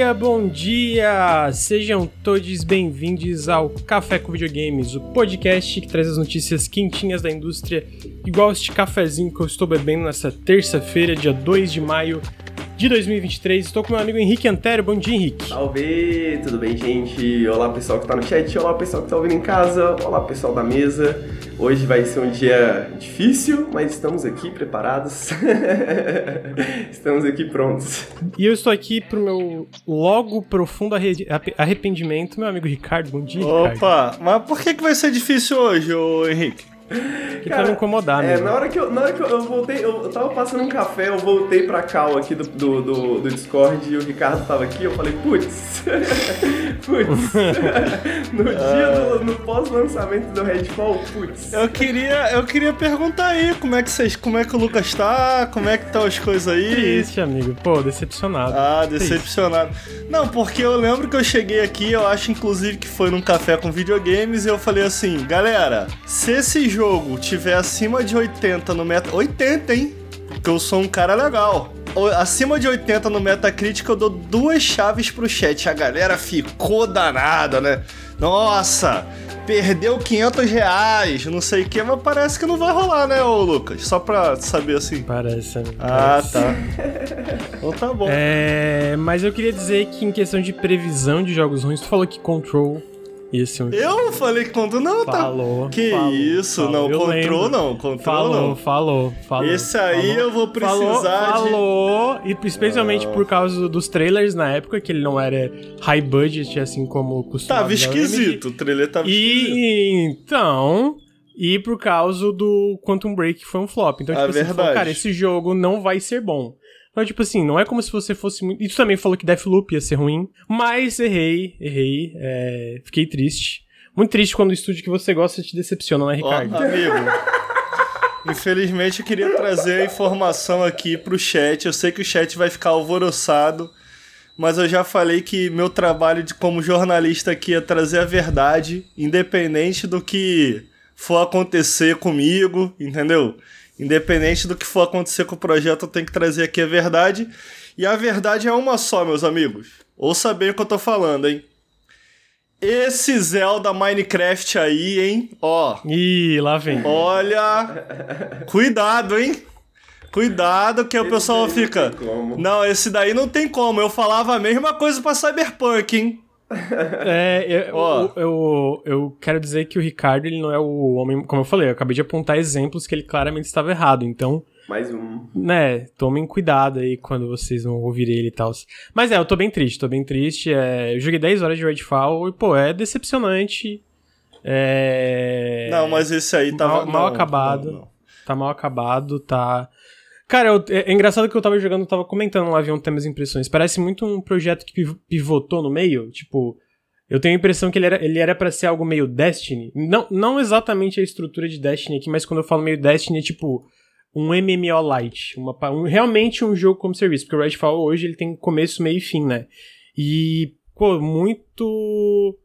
dia, bom dia! Sejam todos bem-vindos ao Café com Videogames, o podcast que traz as notícias quentinhas da indústria, igual este cafezinho que eu estou bebendo nessa terça-feira, dia 2 de maio de 2023. Estou com meu amigo Henrique Antero. Bom dia, Henrique. Salve! Tudo bem, gente? Olá, pessoal que está no chat. Olá, pessoal que está ouvindo em casa. Olá, pessoal da mesa. Hoje vai ser um dia difícil, mas estamos aqui preparados. estamos aqui prontos. E eu estou aqui pro meu logo profundo arrependimento, meu amigo Ricardo. Bom dia, Opa, Ricardo. mas por que, que vai ser difícil hoje, ô Henrique? Que Cara, pra me incomodar, né? É, na hora que, eu, na hora que eu, eu voltei, eu, eu tava passando um café, eu voltei pra cal aqui do, do, do, do Discord e o Ricardo tava aqui, eu falei, putz, putz, no dia do no pós-lançamento do Redfall, putz. Eu queria, eu queria perguntar aí, como é que vocês, como é que o Lucas tá, como é que estão tá as coisas aí? Triste, amigo, pô, decepcionado. Ah, decepcionado. Triste. Não, porque eu lembro que eu cheguei aqui, eu acho inclusive que foi num café com videogames e eu falei assim, galera, se esse jogo jogo tiver acima de 80 no meta. 80, hein? Porque eu sou um cara legal. Acima de 80 no Metacritic, eu dou duas chaves pro chat. A galera ficou danada, né? Nossa, perdeu 500 reais, não sei o que, mas parece que não vai rolar, né, ô Lucas? Só pra saber assim. Parece. Ah, tá. então tá bom. É, mas eu queria dizer que em questão de previsão de jogos ruins, tu falou que Control é um... Eu falei que control não, tá? Falou. Que falou, isso, falou, não, control não, control falou, não. Falou, falou, Esse aí falou, eu vou precisar falou, de... Falou, e especialmente ah. por causa dos trailers na época, que ele não era high budget, assim como costumava. Tava esquisito, o trailer tava e, esquisito. então... E por causa do Quantum Break, que foi um flop. Então, tipo, é assim, falou, cara, esse jogo não vai ser bom. Então, tipo assim, não é como se você fosse muito. E tu também falou que Deathloop ia ser ruim. Mas errei, errei. É... Fiquei triste. Muito triste quando o estúdio que você gosta te decepciona, né, Ricardo? Ó, amigo. Infelizmente eu queria trazer a informação aqui pro chat. Eu sei que o chat vai ficar alvoroçado, mas eu já falei que meu trabalho de como jornalista aqui é trazer a verdade, independente do que for acontecer comigo, entendeu? Independente do que for acontecer com o projeto, eu tenho que trazer aqui a verdade. E a verdade é uma só, meus amigos. Ouça bem o que eu tô falando, hein? Esse Zelda Minecraft aí, hein? Ó. Ih, lá vem. Olha. Cuidado, hein? Cuidado que esse o pessoal fica. Não, não, esse daí não tem como. Eu falava a mesma coisa pra Cyberpunk, hein? É, eu, eu, eu, eu, quero dizer que o Ricardo ele não é o homem. Como eu falei, eu acabei de apontar exemplos que ele claramente estava errado. Então, mais um. Né, tomem cuidado aí quando vocês vão ouvir ele e tal. Mas é, eu tô bem triste, tô bem triste. É, eu joguei 10 horas de Redfall e, pô, é decepcionante. É. Não, mas esse aí tava. Mal, mal não, acabado. Não, não. Tá mal acabado, tá. Cara, eu, é, é, engraçado que eu tava jogando, eu tava comentando lá, vi um temas impressões. Parece muito um projeto que pivotou no meio. Tipo, eu tenho a impressão que ele era, ele era para ser algo meio Destiny. Não, não exatamente a estrutura de Destiny aqui, mas quando eu falo meio Destiny, é tipo um MMO light, uma, um, realmente um jogo como serviço, porque o Redfall hoje ele tem começo, meio e fim, né? E, pô, muito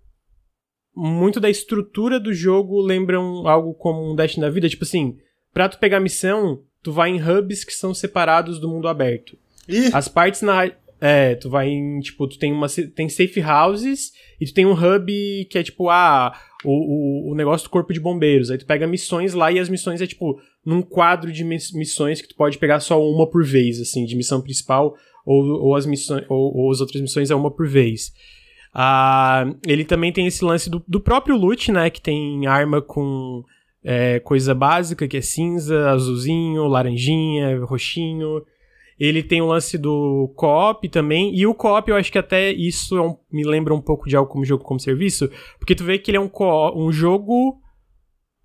muito da estrutura do jogo lembram algo como um Destiny da vida, tipo assim, pra tu pegar missão, tu vai em hubs que são separados do mundo aberto. Ih. As partes na é, tu vai em, tipo, tu tem uma tem safe houses e tu tem um hub que é tipo, ah, o, o, o negócio do corpo de bombeiros. Aí tu pega missões lá e as missões é tipo num quadro de missões que tu pode pegar só uma por vez, assim, de missão principal, ou, ou as missões, ou, ou as outras missões é uma por vez. Ah, ele também tem esse lance do, do próprio loot, né? Que tem arma com é, coisa básica, que é cinza, azulzinho, laranjinha, roxinho. Ele tem o lance do co-op também, e o co-op eu acho que até isso é um, me lembra um pouco de algo como jogo como serviço, porque tu vê que ele é um, um jogo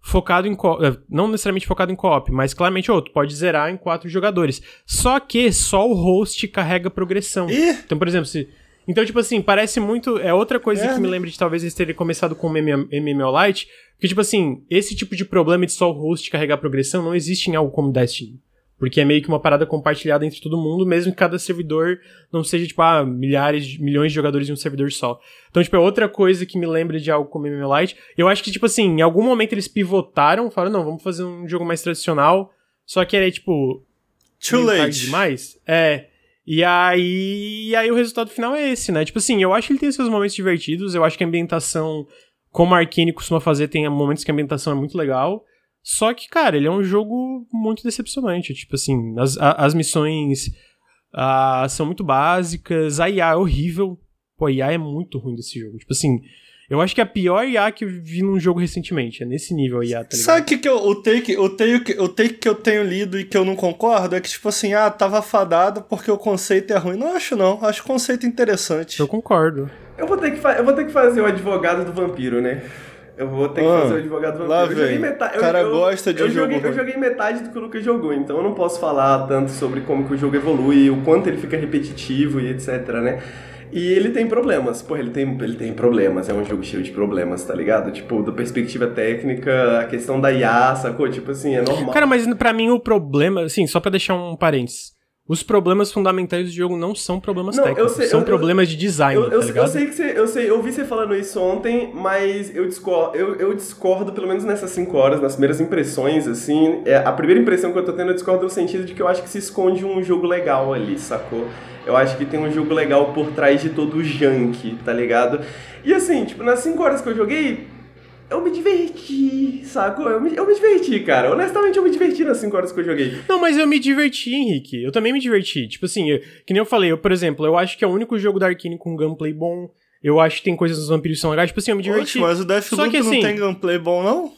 focado em co eh, não necessariamente focado em co-op, mas claramente outro, pode zerar em quatro jogadores. Só que só o host carrega progressão. Ih? Então, por exemplo, se então, tipo assim, parece muito. É outra coisa é. que me lembra de talvez eles terem começado com o MMO Lite. Porque, tipo assim, esse tipo de problema de só o host carregar progressão não existe em algo como Destiny. Porque é meio que uma parada compartilhada entre todo mundo, mesmo que cada servidor não seja, tipo, ah, milhares, milhões de jogadores em um servidor só. Então, tipo, é outra coisa que me lembra de algo como MMOLite. Eu acho que, tipo assim, em algum momento eles pivotaram, falaram, não, vamos fazer um jogo mais tradicional, só que era, tipo... Too late. demais. É... E aí, e aí o resultado final é esse, né? Tipo assim, eu acho que ele tem seus momentos divertidos, eu acho que a ambientação, como a Arkane costuma fazer, tem momentos que a ambientação é muito legal. Só que, cara, ele é um jogo muito decepcionante. Tipo assim, as, as missões uh, são muito básicas, a IA é horrível. Pô, a IA é muito ruim desse jogo. Tipo assim, eu acho que é a pior IA que eu vi num jogo recentemente. É nesse nível a IA, tá ligado? Sabe o que, que eu, o, take, o, take, o take que eu tenho lido e que eu não concordo? É que, tipo assim, ah, tava fadado porque o conceito é ruim. Não acho, não. Acho o conceito interessante. Eu concordo. Eu vou ter que, eu vou ter que fazer o advogado do vampiro, né? Eu vou ter que ah, fazer o advogado vampiro. Lá vem. Metade, o cara eu, gosta de eu jogo. Joguei, eu joguei metade do que o Lucas jogou, então eu não posso falar tanto sobre como que o jogo evolui, o quanto ele fica repetitivo e etc, né? E ele tem problemas. Pô, ele tem, ele tem problemas. É um jogo cheio de problemas, tá ligado? Tipo, da perspectiva técnica, a questão da IA, sacou? Tipo assim, é normal. Cara, mas para mim o problema, assim, só para deixar um parênteses. Os problemas fundamentais do jogo não são problemas não, técnicos, sei, são eu, problemas eu, de design, eu, tá ligado? Eu sei que você, eu sei, eu vi você falando isso ontem, mas eu discordo, eu, eu discordo pelo menos nessas 5 horas, nas primeiras impressões, assim, é, a primeira impressão que eu tô tendo, eu discordo no sentido de que eu acho que se esconde um jogo legal ali, sacou? Eu acho que tem um jogo legal por trás de todo o junk, tá ligado? E assim, tipo, nas 5 horas que eu joguei, eu me diverti, saco? Eu me, eu me diverti, cara. Honestamente, eu me diverti nas 5 horas que eu joguei. Não, mas eu me diverti, Henrique. Eu também me diverti. Tipo assim, eu, que nem eu falei, eu, por exemplo, eu acho que é o único jogo da Arkane com gameplay bom. Eu acho que tem coisas dos vampiros que são legais. Tipo assim, eu me diverti. Oxe, mas o Deathloop Só que, assim, não tem gameplay bom, não?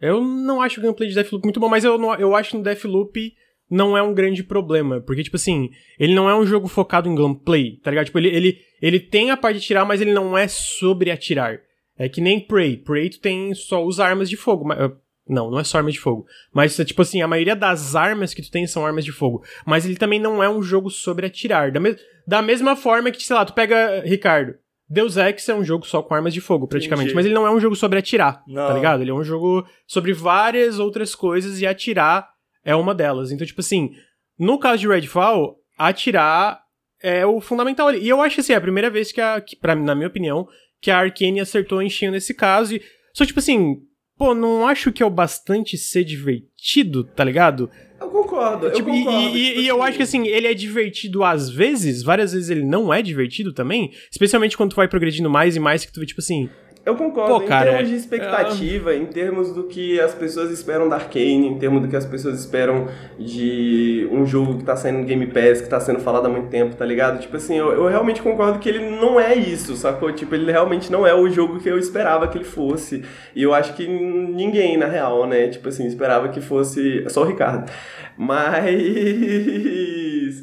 Eu não acho o gameplay de Deathloop muito bom, mas eu, não, eu acho que no Deathloop não é um grande problema. Porque, tipo assim, ele não é um jogo focado em gameplay, tá ligado? Tipo, ele, ele, ele tem a parte de atirar, mas ele não é sobre atirar. É que nem Prey. Prey tu tem só usa armas de fogo. Mas, uh, não, não é só armas de fogo. Mas, tipo assim, a maioria das armas que tu tem são armas de fogo. Mas ele também não é um jogo sobre atirar. Da, me da mesma forma que, sei lá, tu pega, Ricardo, Deus Ex é um jogo só com armas de fogo, praticamente. Entendi. Mas ele não é um jogo sobre atirar, tá não. tá ligado? Ele é um jogo sobre várias outras coisas e atirar é uma delas. Então, tipo assim, no caso de Redfall, atirar é o fundamental ali. E eu acho assim, é a primeira vez que, a, que pra, na minha opinião, que a Arkane acertou em cheio nesse caso. E, só tipo assim, pô, não acho que é o bastante ser divertido, tá ligado? Eu concordo, tipo, eu concordo. E, e, e eu acho que assim, ele é divertido às vezes, várias vezes ele não é divertido também, especialmente quando tu vai progredindo mais e mais, que tu vê, tipo assim, eu concordo, Pô, cara, em termos de expectativa, é... em termos do que as pessoas esperam da Arkane, em termos do que as pessoas esperam de um jogo que tá saindo no Game Pass, que tá sendo falado há muito tempo, tá ligado? Tipo assim, eu, eu realmente concordo que ele não é isso, sacou? Tipo, ele realmente não é o jogo que eu esperava que ele fosse. E eu acho que ninguém, na real, né? Tipo assim, esperava que fosse. Só o Ricardo. Mas.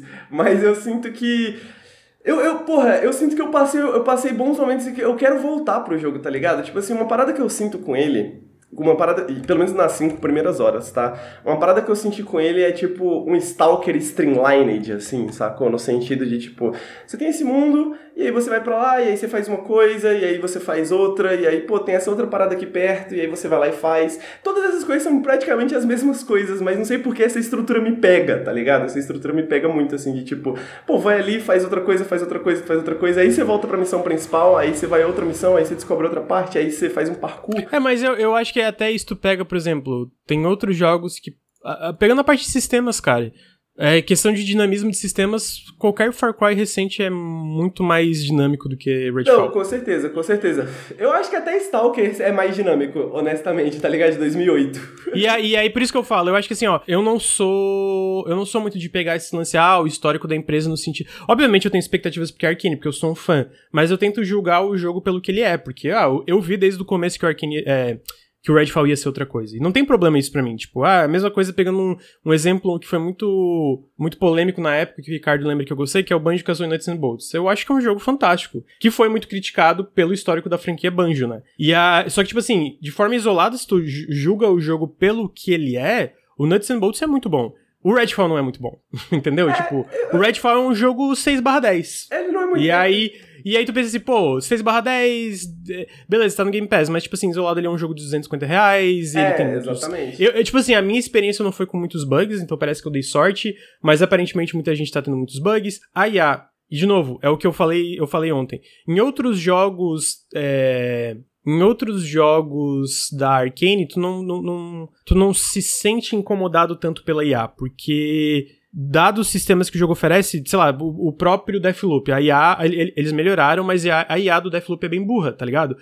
Mas eu sinto que eu, eu, porra, eu sinto que eu passei, eu passei bons momentos e que eu quero voltar pro jogo, tá ligado? Tipo assim, uma parada que eu sinto com ele uma parada, pelo menos nas cinco primeiras horas, tá? Uma parada que eu senti com ele é tipo um Stalker Streamlined, assim, sacou? No sentido de tipo, você tem esse mundo, e aí você vai pra lá, e aí você faz uma coisa, e aí você faz outra, e aí, pô, tem essa outra parada aqui perto, e aí você vai lá e faz. Todas essas coisas são praticamente as mesmas coisas, mas não sei por que essa estrutura me pega, tá ligado? Essa estrutura me pega muito, assim, de tipo, pô, vai ali, faz outra coisa, faz outra coisa, faz outra coisa, aí você volta pra missão principal, aí você vai a outra missão, aí você descobre outra parte, aí você faz um parkour. É, mas eu, eu acho que até isso pega, por exemplo, tem outros jogos que. Pegando a parte de sistemas, cara. É, questão de dinamismo de sistemas, qualquer Far Cry recente é muito mais dinâmico do que Redfall. Não, com certeza, com certeza. Eu acho que até Stalker é mais dinâmico, honestamente, tá ligado? De 2008. E aí, e aí, por isso que eu falo, eu acho que assim, ó, eu não sou. Eu não sou muito de pegar esse lance, ah, o histórico da empresa no sentido. Obviamente eu tenho expectativas porque é Arkane, porque eu sou um fã, mas eu tento julgar o jogo pelo que ele é, porque, ah, eu vi desde o começo que o Arkane. É, que o Redfall ia ser outra coisa. E não tem problema isso para mim. Tipo, ah, a mesma coisa pegando um, um, exemplo que foi muito muito polêmico na época, que o Ricardo lembra que eu gostei, que é o Banjo Kazooie Nuts and Bolts. Eu acho que é um jogo fantástico, que foi muito criticado pelo histórico da franquia Banjo, né? E a, só que, tipo assim, de forma isolada, se tu julga o jogo pelo que ele é, o Nuts and Bolts é muito bom. O Redfall não é muito bom, entendeu? É, tipo, o Redfall é um jogo 6 10. Ele não é muito E bom. aí e aí tu pensa assim, pô, 6 barra 10, beleza, tá no Game Pass, mas tipo assim, isolado ele é um jogo de 250 reais. é, tem exatamente. Eu, eu, tipo assim, a minha experiência não foi com muitos bugs, então parece que eu dei sorte, mas aparentemente muita gente tá tendo muitos bugs. A IA, e de novo, é o que eu falei, eu falei ontem. Em outros jogos, é, em outros jogos da Arkane, tu não, não, não, tu não se sente incomodado tanto pela IA, porque dados os sistemas que o jogo oferece, sei lá, o, o próprio Deathloop, a IA, eles melhoraram, mas a, IA do Deathloop é bem burra, tá ligado?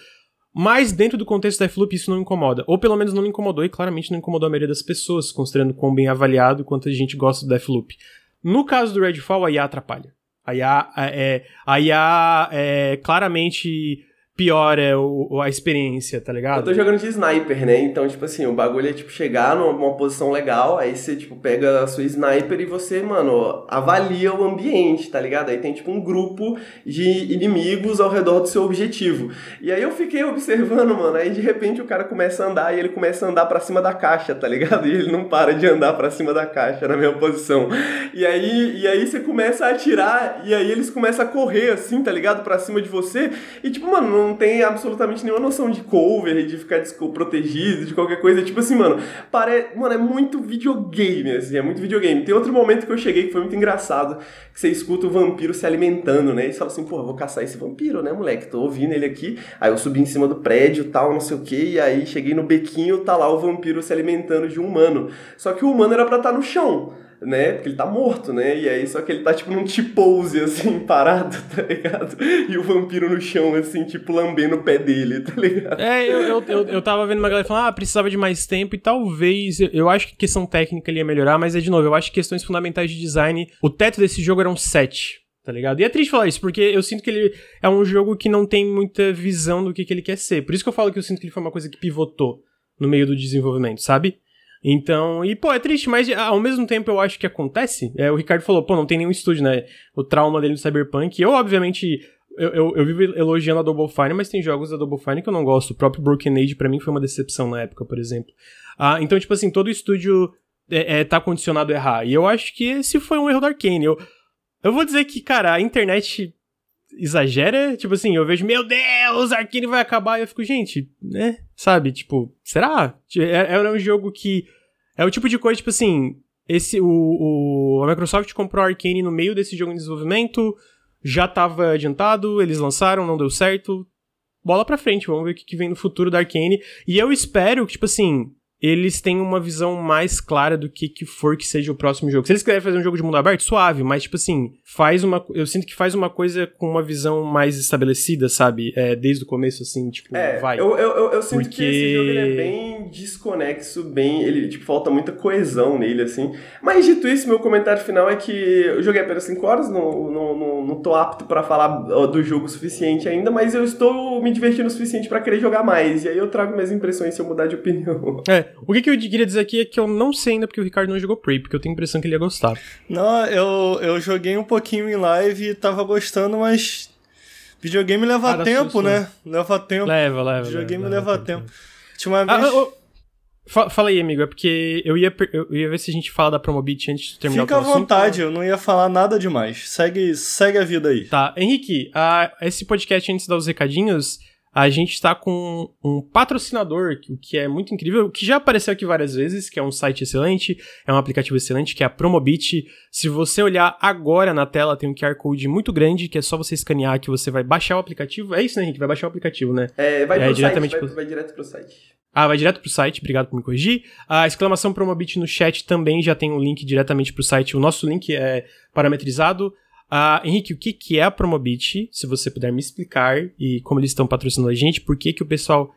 Mas dentro do contexto do Deathloop isso não incomoda. Ou pelo menos não me incomodou e claramente não incomodou a maioria das pessoas, considerando quão bem avaliado quanto a gente gosta do Deathloop. No caso do Redfall, a IA atrapalha. A IA é, a IA é claramente pior é o, a experiência, tá ligado? Eu tô jogando de sniper, né? Então, tipo assim, o bagulho é, tipo, chegar numa posição legal, aí você, tipo, pega a sua sniper e você, mano, avalia o ambiente, tá ligado? Aí tem, tipo, um grupo de inimigos ao redor do seu objetivo. E aí eu fiquei observando, mano, aí de repente o cara começa a andar e ele começa a andar pra cima da caixa, tá ligado? E ele não para de andar pra cima da caixa na mesma posição. E aí, e aí você começa a atirar e aí eles começam a correr, assim, tá ligado? Pra cima de você. E, tipo, mano, não tem absolutamente nenhuma noção de cover, de ficar protegido, de qualquer coisa. Tipo assim, mano, pare... mano, é muito videogame, assim, é muito videogame. Tem outro momento que eu cheguei que foi muito engraçado, que você escuta o vampiro se alimentando, né? E você fala assim, pô, vou caçar esse vampiro, né, moleque? Tô ouvindo ele aqui. Aí eu subi em cima do prédio, tal, não sei o que, e aí cheguei no bequinho, tá lá o vampiro se alimentando de um humano. Só que o humano era pra estar tá no chão né? Porque ele tá morto, né? E aí, só que ele tá tipo num T-pose, assim, parado, tá ligado? E o vampiro no chão, assim, tipo, lambendo o pé dele, tá ligado? É, eu, eu, eu, eu tava vendo uma galera falando, ah, precisava de mais tempo e talvez. Eu, acho que questão técnica ele ia melhorar, mas é de novo, eu acho que questões fundamentais de design. O teto desse jogo era um 7 tá ligado? E é triste falar isso, porque eu sinto que ele é um jogo que não tem muita visão do que, que ele quer ser. Por isso que eu falo que eu sinto que ele foi uma coisa que pivotou no meio do desenvolvimento, sabe? Então, e pô, é triste, mas ao mesmo tempo eu acho que acontece. É, o Ricardo falou, pô, não tem nenhum estúdio, né? O trauma dele do Cyberpunk. Eu, obviamente, eu, eu, eu vivo elogiando a Double Fine, mas tem jogos da Double Fine que eu não gosto. O próprio Broken Age, pra mim, foi uma decepção na época, por exemplo. Ah, então, tipo assim, todo estúdio é, é, tá condicionado a errar. E eu acho que esse foi um erro da Arkane. Eu, eu vou dizer que, cara, a internet exagera, tipo assim, eu vejo, meu Deus, Arkane vai acabar, e eu fico, gente, né, sabe, tipo, será? É, é um jogo que, é o tipo de coisa, tipo assim, esse, o, o, a Microsoft comprou Arkane no meio desse jogo em desenvolvimento, já tava adiantado, eles lançaram, não deu certo, bola pra frente, vamos ver o que, que vem no futuro da Arkane, e eu espero que, tipo assim, eles têm uma visão mais clara do que, que for que seja o próximo jogo. Se eles quiserem fazer um jogo de mundo aberto, suave, mas, tipo assim, faz uma. Eu sinto que faz uma coisa com uma visão mais estabelecida, sabe? É, desde o começo, assim, tipo, é, vai. Eu, eu, eu, sinto Porque... que esse jogo é bem desconexo, bem. Ele, tipo, falta muita coesão nele, assim. Mas dito isso, meu comentário final é que eu joguei apenas 5 horas, não, não, não, não tô apto para falar do jogo o suficiente ainda, mas eu estou me divertindo o suficiente para querer jogar mais. E aí eu trago minhas impressões se eu mudar de opinião. É, o que, que eu queria dizer aqui é que eu não sei ainda porque o Ricardo não jogou Prey, porque eu tenho a impressão que ele ia gostar. Não, eu, eu joguei um pouquinho em live e tava gostando, mas videogame leva ah, tempo, né? Leva tempo. Leva, leva. Videogame leva, leva, leva tempo. tempo. Tinha uma vez... Ah, oh, Fala aí, amigo, é porque eu ia, eu ia ver se a gente fala da Promobit antes de terminar Fica o Fica à vontade, eu não ia falar nada demais. Segue, segue a vida aí. Tá, Henrique, uh, esse podcast, antes de dar os recadinhos, a gente está com um patrocinador, o que é muito incrível, que já apareceu aqui várias vezes, que é um site excelente, é um aplicativo excelente, que é a Promobit. Se você olhar agora na tela, tem um QR Code muito grande, que é só você escanear que você vai baixar o aplicativo. É isso, né, Henrique? Vai baixar o aplicativo, né? É, vai, é, diretamente site, vai, vai direto pro site. Ah, vai direto pro site, obrigado por me corrigir. A exclamação Promobit no chat também já tem um link diretamente pro site. O nosso link é parametrizado. Uh, Henrique, o que, que é a Promobit? Se você puder me explicar e como eles estão patrocinando a gente, por que, que o pessoal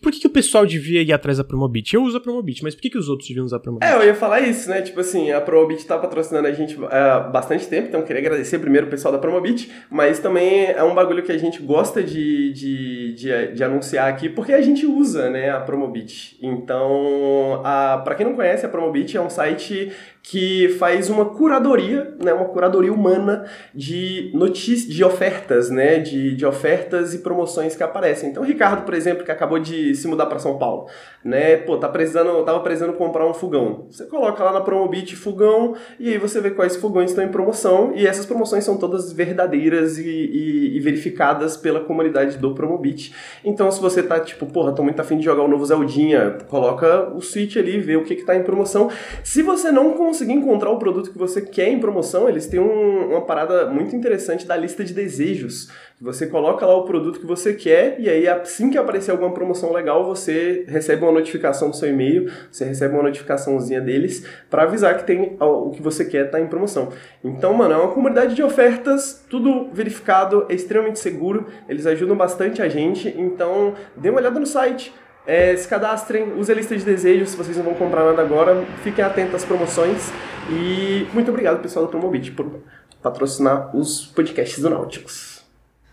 por que, que, o pessoal devia ir atrás da Promobit? Eu uso a Promobit, mas por que, que os outros deviam usar a Promobit? É, eu ia falar isso, né? Tipo assim, a Promobit tá patrocinando a gente há bastante tempo, então queria agradecer primeiro o pessoal da Promobit, mas também é um bagulho que a gente gosta de, de, de, de anunciar aqui, porque a gente usa, né, a Promobit. Então, a, pra quem não conhece, a Promobit é um site que faz uma curadoria, né, uma curadoria humana de notícias, de ofertas, né, de, de ofertas e promoções que aparecem. Então, o Ricardo, por exemplo, que acabou de se mudar para São Paulo, né, pô, tá precisando, tava precisando comprar um fogão. Você coloca lá na Promobit fogão e aí você vê quais fogões estão em promoção e essas promoções são todas verdadeiras e, e, e verificadas pela comunidade do Promobit. Então, se você tá tipo, porra, tô muito afim de jogar o novo Zeldinha, coloca o Switch ali, vê o que que tá em promoção. Se você não conseguir encontrar o produto que você quer em promoção, eles têm um, uma parada muito interessante da lista de desejos Você coloca lá o produto que você quer e aí assim que aparecer alguma promoção legal, você recebe uma notificação no seu e-mail, você recebe uma notificaçãozinha deles para avisar que tem o que você quer tá em promoção. Então, mano, é uma comunidade de ofertas, tudo verificado, é extremamente seguro, eles ajudam bastante a gente, então dê uma olhada no site. É, se cadastrem, use a lista de desejos se vocês não vão comprar nada agora. Fiquem atentos às promoções. E muito obrigado, pessoal do Promobit, por patrocinar os podcasts do Nautilus.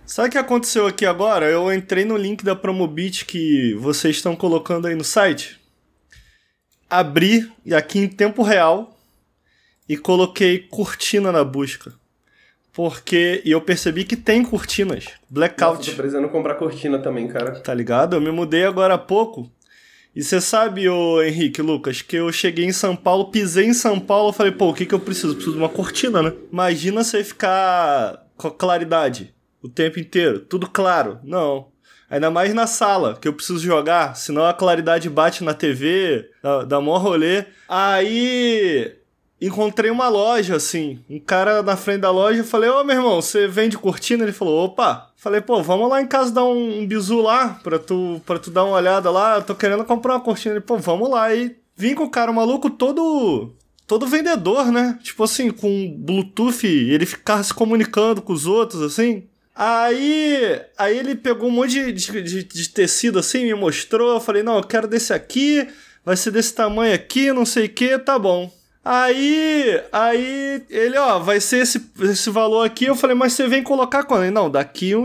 Sabe o que aconteceu aqui agora? Eu entrei no link da Promobit que vocês estão colocando aí no site. Abri e aqui em tempo real e coloquei cortina na busca. Porque e eu percebi que tem cortinas. Blackout. Nossa, tô precisando comprar cortina também, cara. Tá ligado? Eu me mudei agora há pouco. E você sabe, ô Henrique, Lucas, que eu cheguei em São Paulo, pisei em São Paulo, falei, pô, o que que eu preciso? Preciso de uma cortina, né? Imagina você ficar com claridade o tempo inteiro, tudo claro. Não. Ainda mais na sala, que eu preciso jogar, senão a claridade bate na TV, dá, dá mó rolê. Aí encontrei uma loja, assim, um cara na frente da loja, falei, ô meu irmão, você vende cortina? Ele falou, opa. Falei, pô, vamos lá em casa dar um, um bizu lá, pra tu, pra tu dar uma olhada lá, eu tô querendo comprar uma cortina. Ele, pô, vamos lá. E vim com o cara maluco todo todo vendedor, né? Tipo assim, com Bluetooth, ele ficar se comunicando com os outros, assim. Aí, aí ele pegou um monte de, de, de, tecido assim, me mostrou. Eu falei, não, eu quero desse aqui, vai ser desse tamanho aqui, não sei o que, tá bom. Aí, aí ele, ó, vai ser esse, esse valor aqui. Eu falei, mas você vem colocar quando? Ele, não, daqui,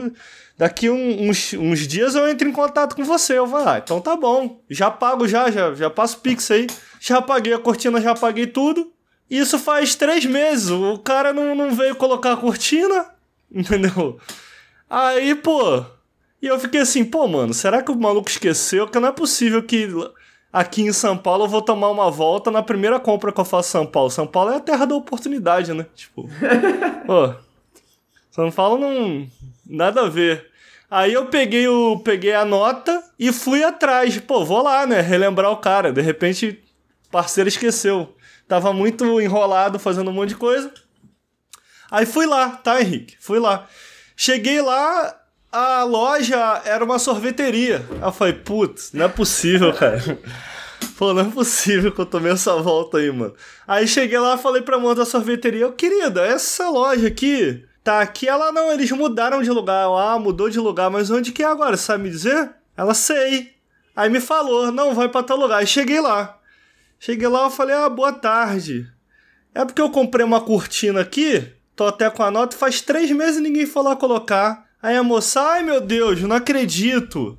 daqui uns, uns dias eu entro em contato com você. Eu falei, ah, então tá bom, já pago já, já, já passo Pix aí. Já paguei a cortina, já paguei tudo. Isso faz três meses. O cara não, não veio colocar a cortina, entendeu? Aí, pô. E eu fiquei assim, pô, mano, será que o maluco esqueceu? Que não é possível que aqui em São Paulo eu vou tomar uma volta na primeira compra que eu faço em São Paulo. São Paulo é a terra da oportunidade, né? Tipo. pô. São Paulo não. Nada a ver. Aí eu peguei o peguei a nota e fui atrás. Pô, vou lá, né? Relembrar o cara. De repente, parceiro esqueceu. Tava muito enrolado fazendo um monte de coisa. Aí fui lá, tá, Henrique? Fui lá. Cheguei lá, a loja era uma sorveteria. Aí eu falei, putz, não é possível, cara. Pô, não é possível que eu tomei essa volta aí, mano. Aí cheguei lá falei pra moça da sorveteria, querida, essa loja aqui tá aqui. Ela, não, eles mudaram de lugar. Eu, ah, mudou de lugar, mas onde que é agora? Sabe me dizer? Ela, sei. Aí me falou, não, vai pra tal lugar. Aí cheguei lá. Cheguei lá, eu falei, ah, boa tarde. É porque eu comprei uma cortina aqui Tô até com a nota, faz três meses e ninguém foi lá colocar. Aí a moça, ai meu Deus, não acredito.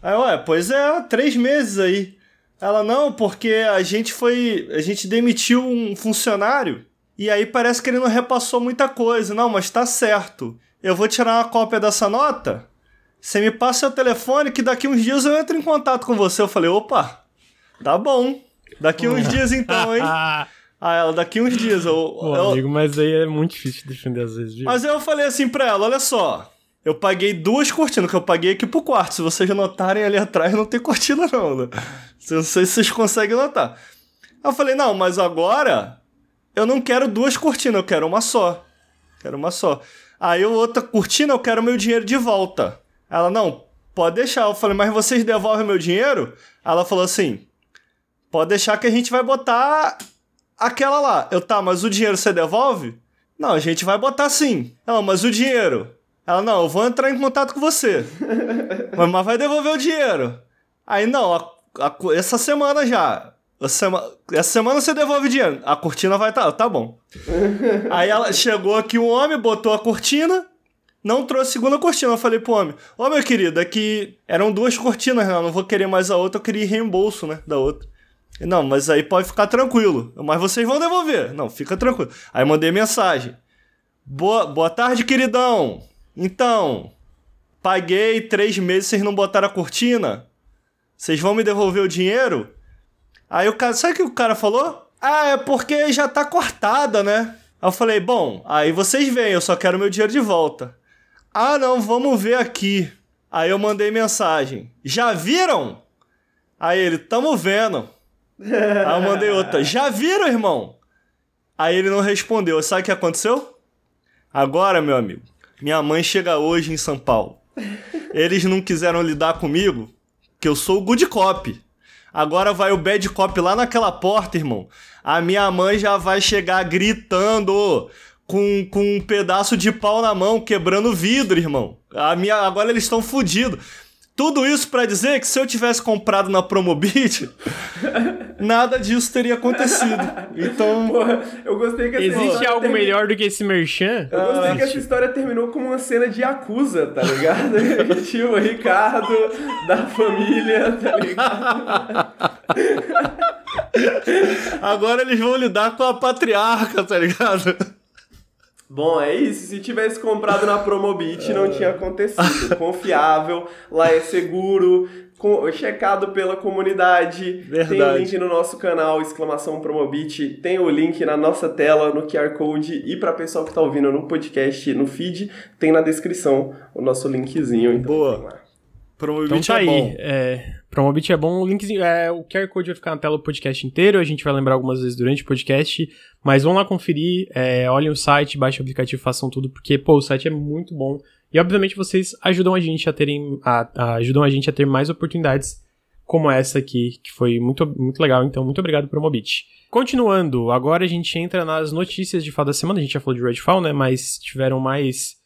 Aí, ué, pois é, três meses aí. Ela, não, porque a gente foi. A gente demitiu um funcionário e aí parece que ele não repassou muita coisa. Não, mas tá certo. Eu vou tirar uma cópia dessa nota. Você me passa seu telefone que daqui uns dias eu entro em contato com você. Eu falei, opa, tá bom. Daqui uns dias então, hein? Ah, ela, daqui uns dias. Eu, Pô, eu... amigo, mas aí é muito difícil defender às vezes, viu? Mas eu falei assim pra ela: olha só. Eu paguei duas cortinas, que eu paguei aqui pro quarto. Se vocês notarem ali atrás, não tem cortina, não, né? Não sei se vocês conseguem notar. Eu falei, não, mas agora eu não quero duas cortinas, eu quero uma só. Quero uma só. Aí outra cortina, eu quero meu dinheiro de volta. Ela, não, pode deixar. Eu falei, mas vocês devolvem meu dinheiro? Ela falou assim: pode deixar que a gente vai botar aquela lá, eu tá, mas o dinheiro você devolve? Não, a gente vai botar sim. Ela, mas o dinheiro? Ela, não, eu vou entrar em contato com você. mas, mas vai devolver o dinheiro. Aí, não, a, a, essa semana já. Sema, essa semana você devolve o dinheiro. A cortina vai estar. Tá, tá bom. Aí ela chegou aqui um homem, botou a cortina, não trouxe a segunda cortina. Eu falei pro homem: Ô meu querido, é que eram duas cortinas, né? Eu não vou querer mais a outra, eu queria reembolso, né? Da outra. Não, mas aí pode ficar tranquilo. Mas vocês vão devolver. Não, fica tranquilo. Aí mandei mensagem. Boa, boa tarde, queridão. Então, paguei três meses, vocês não botaram a cortina? Vocês vão me devolver o dinheiro? Aí o cara, sabe o que o cara falou? Ah, é porque já tá cortada, né? Aí eu falei, bom, aí vocês vêm, eu só quero meu dinheiro de volta. Ah, não, vamos ver aqui. Aí eu mandei mensagem. Já viram? Aí ele, tamo vendo. Aí eu mandei outra. Já viram, irmão? Aí ele não respondeu. Sabe o que aconteceu? Agora, meu amigo, Minha mãe chega hoje em São Paulo. Eles não quiseram lidar comigo, que eu sou o good cop. Agora vai o bad cop lá naquela porta, irmão. A minha mãe já vai chegar gritando com, com um pedaço de pau na mão, quebrando vidro, irmão. A minha, agora eles estão fodidos. Tudo isso para dizer que se eu tivesse comprado na Promobit, nada disso teria acontecido. Então. Porra, eu gostei que essa Existe algo termi- melhor do que esse merchan? Eu gostei que essa história terminou como uma cena de Yakuza, tá ligado? tipo, o Ricardo da família, tá ligado? Agora eles vão lidar com a patriarca, tá ligado? Bom, é isso. Se tivesse comprado na Promobit, não tinha acontecido. Confiável, lá é seguro, com- checado pela comunidade. Tem o Verdade. link no nosso canal, exclamação Promobit. Tem o link na nossa tela, no QR Code. E pra pessoal que tá ouvindo no podcast, no feed, tem na descrição o nosso linkzinho. Então, Boa. Promobit Então tá é aí. bom. É, Promobit é bom. O linkzinho, é, o QR Code vai ficar na tela do podcast inteiro. A gente vai lembrar algumas vezes durante o podcast. Mas vão lá conferir. É, olhem o site, baixem o aplicativo, façam tudo. Porque, pô, o site é muito bom. E obviamente vocês ajudam a gente a terem. a- a- ajudam a gente a ter mais oportunidades como essa aqui, que foi muito, muito legal. Então, muito obrigado, Promobit. Continuando, agora a gente entra nas notícias de fato da semana. A gente já falou de Redfall, né? Mas tiveram mais.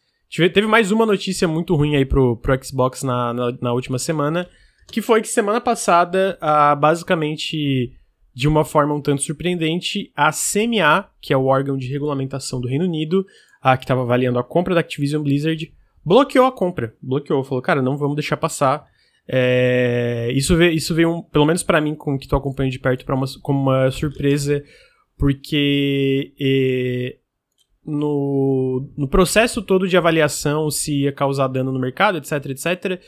Teve mais uma notícia muito ruim aí pro, pro Xbox na, na, na última semana. Que foi que semana passada, ah, basicamente, de uma forma um tanto surpreendente, a CMA, que é o órgão de regulamentação do Reino Unido, ah, que estava avaliando a compra da Activision Blizzard, bloqueou a compra. Bloqueou, falou, cara, não vamos deixar passar. É, isso, veio, isso veio, um- pelo menos pra mim, com que tô acompanhando de perto, uma, como uma surpresa, porque eh, no, no processo todo de avaliação, se ia causar dano no mercado, etc, etc,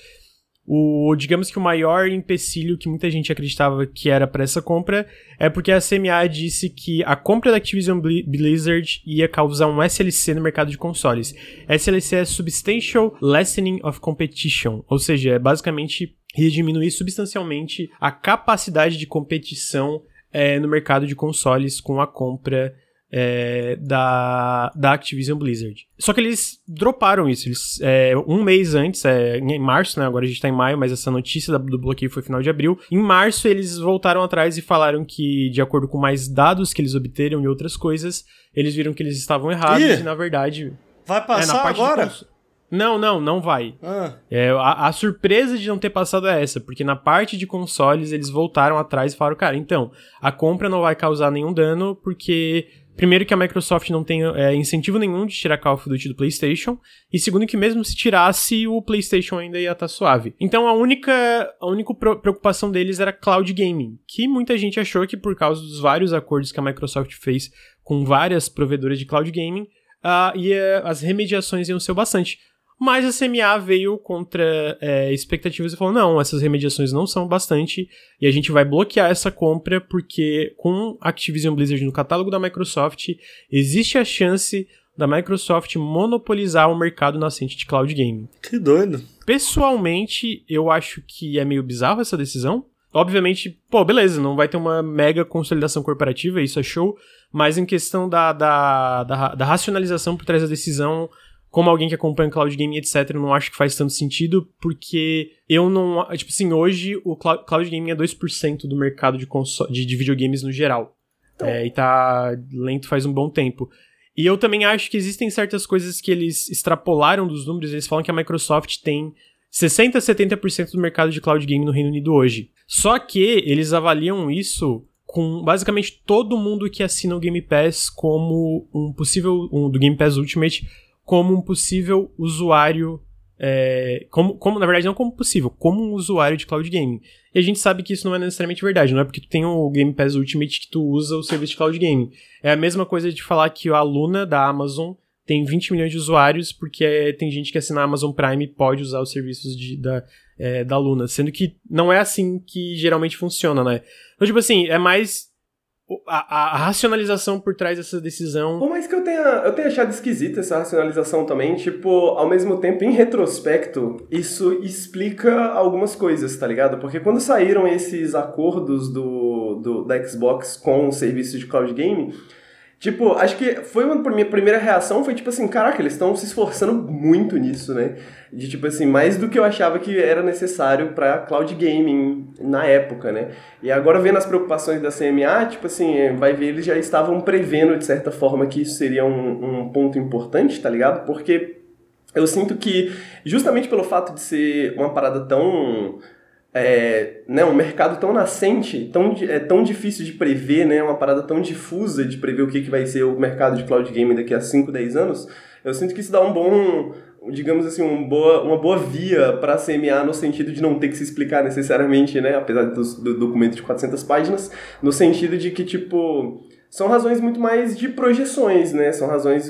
o, digamos que o maior empecilho que muita gente acreditava que era para essa compra é porque a CMA disse que a compra da Activision Bli- Blizzard ia causar um SLC no mercado de consoles. SLC é Substantial Lessening of Competition, ou seja, é basicamente ia diminuir substancialmente a capacidade de competição é, no mercado de consoles com a compra é, da, da Activision Blizzard. Só que eles droparam isso. Eles, é, um mês antes, é, em março, né? Agora a gente tá em maio, mas essa notícia da- do bloqueio foi final de abril. Em março, eles voltaram atrás e falaram que, de acordo com mais dados que eles obteram e outras coisas, eles viram que eles estavam errados Ih! e, na verdade. Vai é, passar de agora? cons- Não, não, não vai. Ah, É, a, a surpresa de não ter passado é essa, porque na parte de consoles eles voltaram atrás e falaram, cara, então, a compra não vai causar nenhum dano, porque, primeiro, que a Microsoft não tem é, incentivo nenhum de tirar Call of Duty do PlayStation, e segundo, que mesmo se tirasse, o PlayStation ainda ia estar suave. Então, a única, a única preocupação deles era cloud gaming, que muita gente achou que, por causa dos vários acordos que a Microsoft fez com várias provedoras de cloud gaming, ah, ia, as remediações iam ser bastante. Mas a CMA veio contra é, expectativas e falou: não, essas remediações não são bastante e a gente vai bloquear essa compra porque com Activision Blizzard no catálogo da Microsoft existe a chance da Microsoft monopolizar o mercado nascente de cloud gaming. que doido. Pessoalmente, eu acho que é meio bizarro essa decisão. Obviamente, pô, beleza, não vai ter uma mega consolidação corporativa, isso é show, mas em questão da, da, da, da racionalização por trás da decisão, como alguém que acompanha cloud gaming, etc., não acho que faz tanto sentido, porque eu não. Tipo assim, hoje o cloud, cloud gaming é 2% do mercado de, console, de, de videogames no geral. É, e tá lento faz um bom tempo. E eu também acho que existem certas coisas que eles extrapolaram dos números, eles falam que a Microsoft tem 60 a 70% do mercado de cloud game no Reino Unido hoje. Só que eles avaliam isso com basicamente todo mundo que assina o Game Pass como um possível um, do Game Pass Ultimate como um possível usuário é, como, como, na verdade, não como possível, como um usuário de cloud gaming. E a gente sabe que isso não é necessariamente verdade, não é porque tu tem o Game Pass Ultimate que tu usa o serviço de cloud gaming. É a mesma coisa de falar que a Luna da Amazon tem 20 milhões de usuários, porque é, tem gente que assina a Amazon Prime e pode usar os serviços de, da, é, da Luna. Sendo que não é assim que geralmente funciona, né? Então, tipo assim, é mais a, a, racionalização por trás dessa decisão. Por mais que eu tenha, eu tenha achado esquisita essa racionalização também, tipo, ao mesmo tempo, em retrospecto, isso explica algumas coisas, tá ligado? Porque quando saíram esses acordos do, do da Xbox com o serviço de cloud game, Tipo, acho que foi uma minha primeira reação foi tipo assim, caraca, eles estão se esforçando muito nisso, né? De tipo assim, mais do que eu achava que era necessário para cloud gaming na época, né? E agora vendo as preocupações da CMA, tipo assim, é, vai ver eles já estavam prevendo de certa forma que isso seria um, um ponto importante, tá ligado? Porque eu sinto que justamente pelo fato de ser uma parada tão é, né, um mercado tão nascente, tão, é tão difícil de prever, né, uma parada tão difusa de prever o que, que vai ser o mercado de cloud gaming daqui a 5, 10 anos, eu sinto que isso dá um bom, digamos assim, um boa, uma boa via para a CMA no sentido de não ter que se explicar necessariamente, né, apesar do, do documento de 400 páginas, no sentido de que, tipo, são razões muito mais de projeções, né? São razões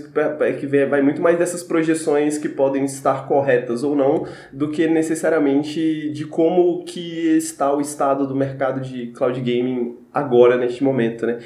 que vai muito mais dessas projeções que podem estar corretas ou não, do que necessariamente de como que está o estado do mercado de cloud gaming agora, neste momento, né?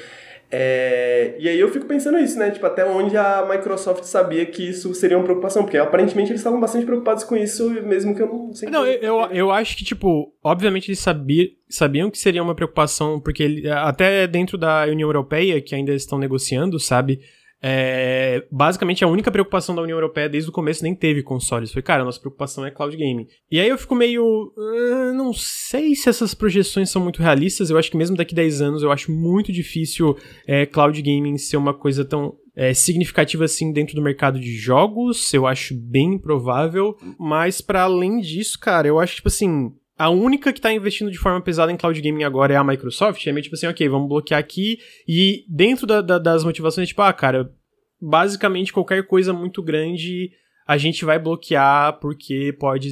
É, e aí eu fico pensando isso, né? Tipo, até onde a Microsoft sabia que isso seria uma preocupação, porque aparentemente eles estavam bastante preocupados com isso, mesmo que eu não sei. Não, eu, eu, eu acho que, tipo, obviamente eles sabiam, sabiam que seria uma preocupação, porque ele, até dentro da União Europeia, que ainda estão negociando, sabe? É, basicamente, a única preocupação da União Europeia desde o começo nem teve consoles. Foi, cara, nossa preocupação é cloud gaming. E aí eu fico meio. Uh, não sei se essas projeções são muito realistas. Eu acho que mesmo daqui 10 anos eu acho muito difícil é, cloud gaming ser uma coisa tão é, significativa assim dentro do mercado de jogos. Eu acho bem improvável. Mas para além disso, cara, eu acho tipo assim a única que está investindo de forma pesada em cloud gaming agora é a Microsoft. É meio tipo assim, ok, vamos bloquear aqui. E dentro da, da, das motivações, tipo, ah, cara, basicamente qualquer coisa muito grande a gente vai bloquear porque pode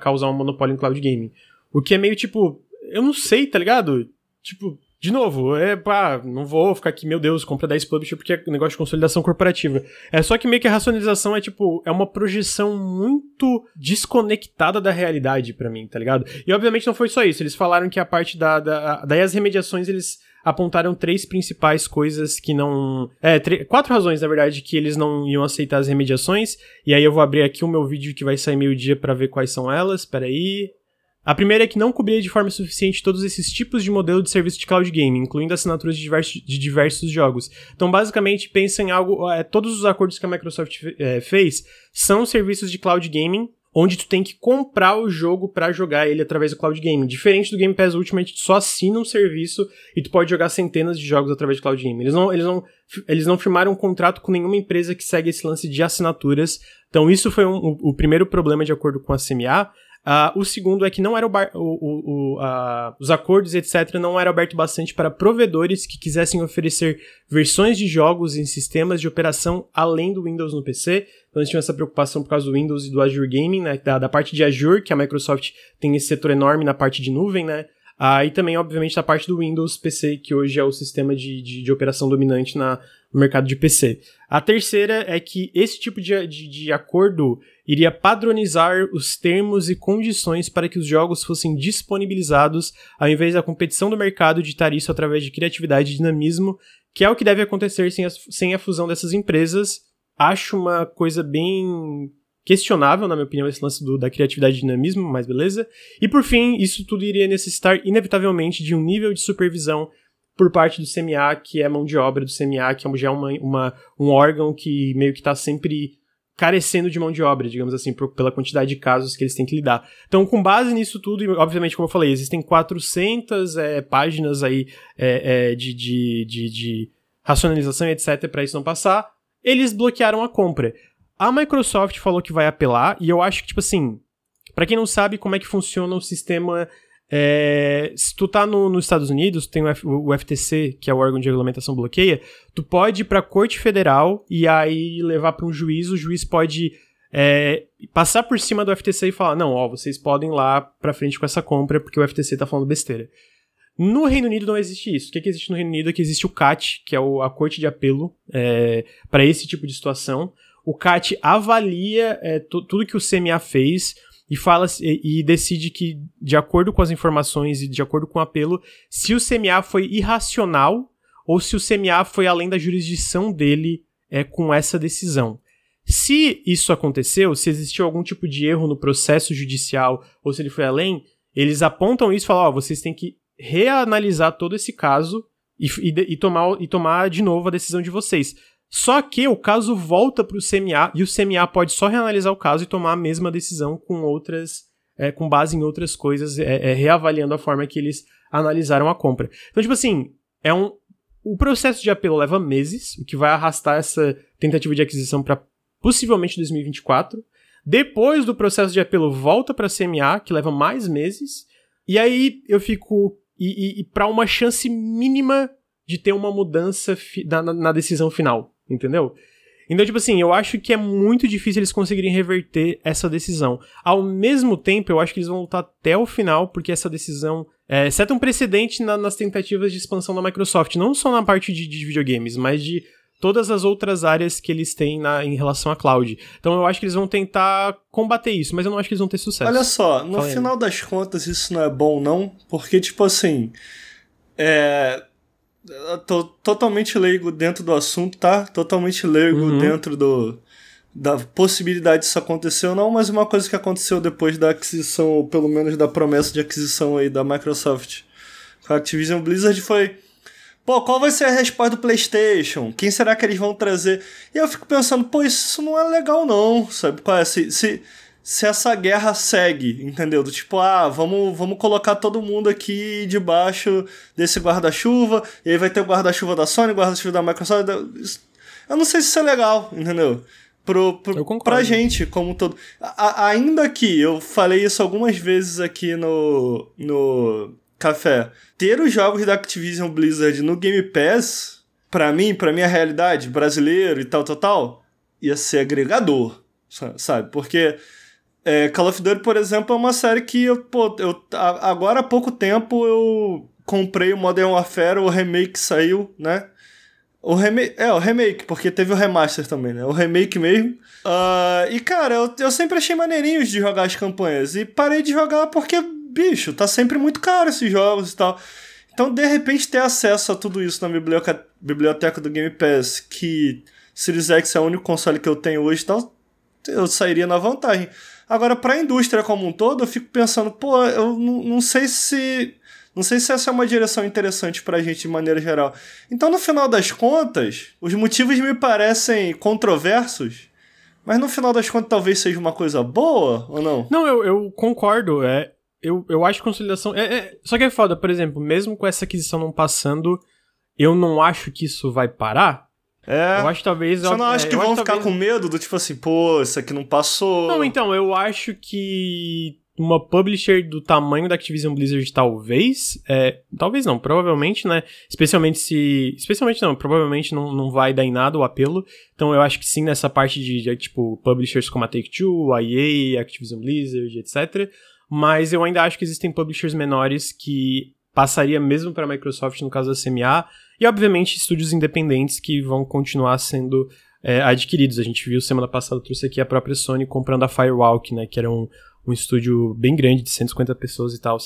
causar um monopólio em cloud gaming. O que é meio tipo, eu não sei, tá ligado? Tipo, de novo, é pá, não vou ficar aqui, meu Deus, compra 10 publisher porque é negócio de consolidação corporativa. É só que meio que a racionalização é tipo, é uma projeção muito desconectada da realidade para mim, tá ligado? E obviamente não foi só isso, eles falaram que a parte da, da daí as remediações eles apontaram três principais coisas que não. É, quatro razões, na verdade, que eles não iam aceitar as remediações. E aí eu vou abrir aqui o meu vídeo que vai sair meio-dia para ver quais são elas. Peraí. A primeira é que não cobria de forma suficiente todos esses tipos de modelo de serviço de cloud gaming, incluindo assinaturas de diversos, de diversos jogos. Então, basicamente, pensa em algo. É, todos os acordos que a Microsoft é, fez são serviços de cloud gaming, onde tu tem que comprar o jogo para jogar ele através do cloud gaming. Diferente do Game Pass Ultimate, tu só assina um serviço e tu pode jogar centenas de jogos através de cloud gaming. Eles não, eles não, eles não firmaram um contrato com nenhuma empresa que segue esse lance de assinaturas. Então, isso foi um, o, o primeiro problema de acordo com a CMA. Uh, o segundo é que não era o, o, o uh, os acordos, etc., não era aberto bastante para provedores que quisessem oferecer versões de jogos em sistemas de operação além do Windows no PC. Então eles tinham essa preocupação por causa do Windows e do Azure Gaming, né, da, da parte de Azure, que a Microsoft tem esse setor enorme na parte de nuvem, né? Uh, e também, obviamente, da parte do Windows PC, que hoje é o sistema de, de, de operação dominante na, no mercado de PC. A terceira é que esse tipo de, de, de acordo iria padronizar os termos e condições para que os jogos fossem disponibilizados, ao invés da competição do mercado ditar isso através de criatividade e dinamismo, que é o que deve acontecer sem a, sem a fusão dessas empresas. Acho uma coisa bem questionável, na minha opinião, esse lance do, da criatividade e dinamismo, mas beleza. E por fim, isso tudo iria necessitar inevitavelmente de um nível de supervisão por parte do CMA, que é mão de obra do CMA, que é já é uma, uma, um órgão que meio que está sempre carecendo de mão de obra, digamos assim, por, pela quantidade de casos que eles têm que lidar. Então, com base nisso tudo, e obviamente, como eu falei, existem 400 é, páginas aí é, é, de, de, de, de racionalização e etc. para isso não passar, eles bloquearam a compra. A Microsoft falou que vai apelar, e eu acho que, tipo assim, para quem não sabe como é que funciona o sistema é, se tu tá no, nos Estados Unidos, tem o, F, o, FTC, que é o órgão de regulamentação bloqueia, tu pode ir pra corte federal e aí levar para um juiz, o juiz pode é, passar por cima do FTC e falar, não, ó, vocês podem ir lá pra frente com essa compra porque o FTC tá falando besteira. No Reino Unido não existe isso. O que, que existe no Reino Unido é que existe o CAT, que é o, a corte de apelo é, para esse tipo de situação. O CAT avalia é, tudo que o CMA fez, e fala e, e, decide que, de acordo com as informações e de acordo com o apelo, se o CMA foi irracional ou se o CMA foi além da jurisdição dele é, com essa decisão. Se isso aconteceu, se existiu algum tipo de erro no processo judicial ou se ele foi além, eles apontam isso e falam: ó, oh, vocês têm que reanalisar todo esse caso e, e, e, tomar, e tomar de novo a decisão de vocês. Só que o caso volta para o CMA e o CMA pode só reanalisar o caso e tomar a mesma decisão com outras, é, com base em outras coisas, é, é, reavaliando a forma que eles analisaram a compra. Então, tipo assim, é um, o processo de apelo leva meses, o que vai arrastar essa tentativa de aquisição para possivelmente 2024. Depois do processo de apelo volta para CMA, que leva mais meses. E aí eu fico e, e, e para uma chance mínima de ter uma mudança na, na, decisão final, entendeu? Então, tipo assim, eu acho que é muito difícil eles conseguirem reverter essa decisão. Ao mesmo tempo, eu acho que eles vão lutar até o final, porque essa decisão é, seta um precedente na, nas tentativas de expansão da Microsoft, não só na parte de, de videogames, mas de todas as outras áreas que eles têm na, em relação à cloud. Então eu acho que eles vão tentar combater isso, mas eu não acho que eles vão ter sucesso. Olha só, no Fala final aí. das contas isso não é bom não, porque tipo assim, é... Tô totalmente leigo dentro do assunto, tá? Totalmente leigo uhum. dentro do da possibilidade disso acontecer ou não, mas uma coisa que aconteceu depois da aquisição, ou pelo menos da promessa de aquisição aí da Microsoft com a Activision Blizzard foi Pô, qual vai ser a resposta do PlayStation? Quem será que eles vão trazer? E eu fico pensando, pô, isso não é legal não, sabe? Qual é? Se, se, se essa guerra segue, entendeu? Do tipo, ah, vamos, vamos colocar todo mundo aqui debaixo desse guarda-chuva, e aí vai ter o guarda-chuva da Sony, o guarda-chuva da Microsoft. Eu não sei se isso é legal, entendeu? Pro, pro, pra gente como todo. A, ainda que eu falei isso algumas vezes aqui no, no Café, ter os jogos da Activision Blizzard no Game Pass, pra mim, pra minha realidade, brasileiro e tal, tal, tal, ia ser agregador, sabe? Porque é, Call of Duty, por exemplo, é uma série que eu, pô, eu, agora há pouco tempo eu comprei o Modern Warfare, o remake saiu, né? O remake, é, o remake, porque teve o remaster também, né? O remake mesmo. Uh, e, cara, eu, eu sempre achei maneirinhos de jogar as campanhas. E parei de jogar porque bicho, tá sempre muito caro esses jogos e tal. Então, de repente, ter acesso a tudo isso na biblioteca, biblioteca do Game Pass, que Series X é o único console que eu tenho hoje e tal, eu sairia na vantagem. Agora, para a indústria como um todo, eu fico pensando, pô, eu não sei se. Não sei se essa é uma direção interessante pra gente de maneira geral. Então, no final das contas, os motivos me parecem controversos, mas no final das contas talvez seja uma coisa boa ou não? Não, eu, eu concordo. É, eu, eu acho consolidação. É, é, só que é foda, por exemplo, mesmo com essa aquisição não passando, eu não acho que isso vai parar. É. Eu acho talvez. Você não acha é, que vão ficar talvez... com medo do tipo assim, pô, isso aqui não passou. Não, então, eu acho que uma publisher do tamanho da Activision Blizzard, talvez. É, talvez não, provavelmente, né? Especialmente se. Especialmente não, provavelmente não, não vai dar em nada o apelo. Então eu acho que sim, nessa parte de, de tipo, publishers como a Take-Two, a EA, Activision Blizzard, etc mas eu ainda acho que existem publishers menores que passaria mesmo para a Microsoft no caso da CMA, e obviamente estúdios independentes que vão continuar sendo é, adquiridos. A gente viu semana passada, trouxe aqui a própria Sony comprando a Firewalk, né, que era um, um estúdio bem grande, de 150 pessoas e tal.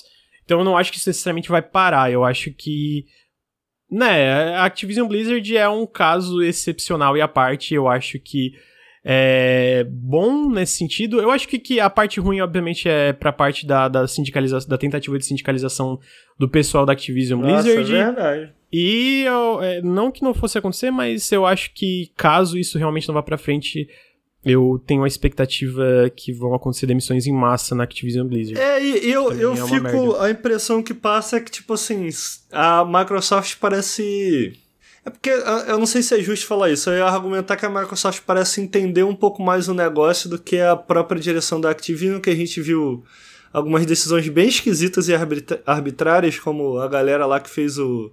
Então eu não acho que isso necessariamente vai parar, eu acho que né, a Activision Blizzard é um caso excepcional e à parte, eu acho que é bom nesse sentido. Eu acho que, que a parte ruim, obviamente, é pra parte da, da sindicalização, da tentativa de sindicalização do pessoal da Activision Nossa, Blizzard. É verdade. E eu, é, não que não fosse acontecer, mas eu acho que caso isso realmente não vá pra frente, eu tenho a expectativa que vão acontecer demissões em massa na Activision Blizzard. É, e eu, eu é fico. A impressão que passa é que, tipo assim, a Microsoft parece é porque eu não sei se é justo falar isso. Eu ia argumentar que a Microsoft parece entender um pouco mais o negócio do que a própria direção da Activision, que a gente viu algumas decisões bem esquisitas e arbitrárias, como a galera lá que fez o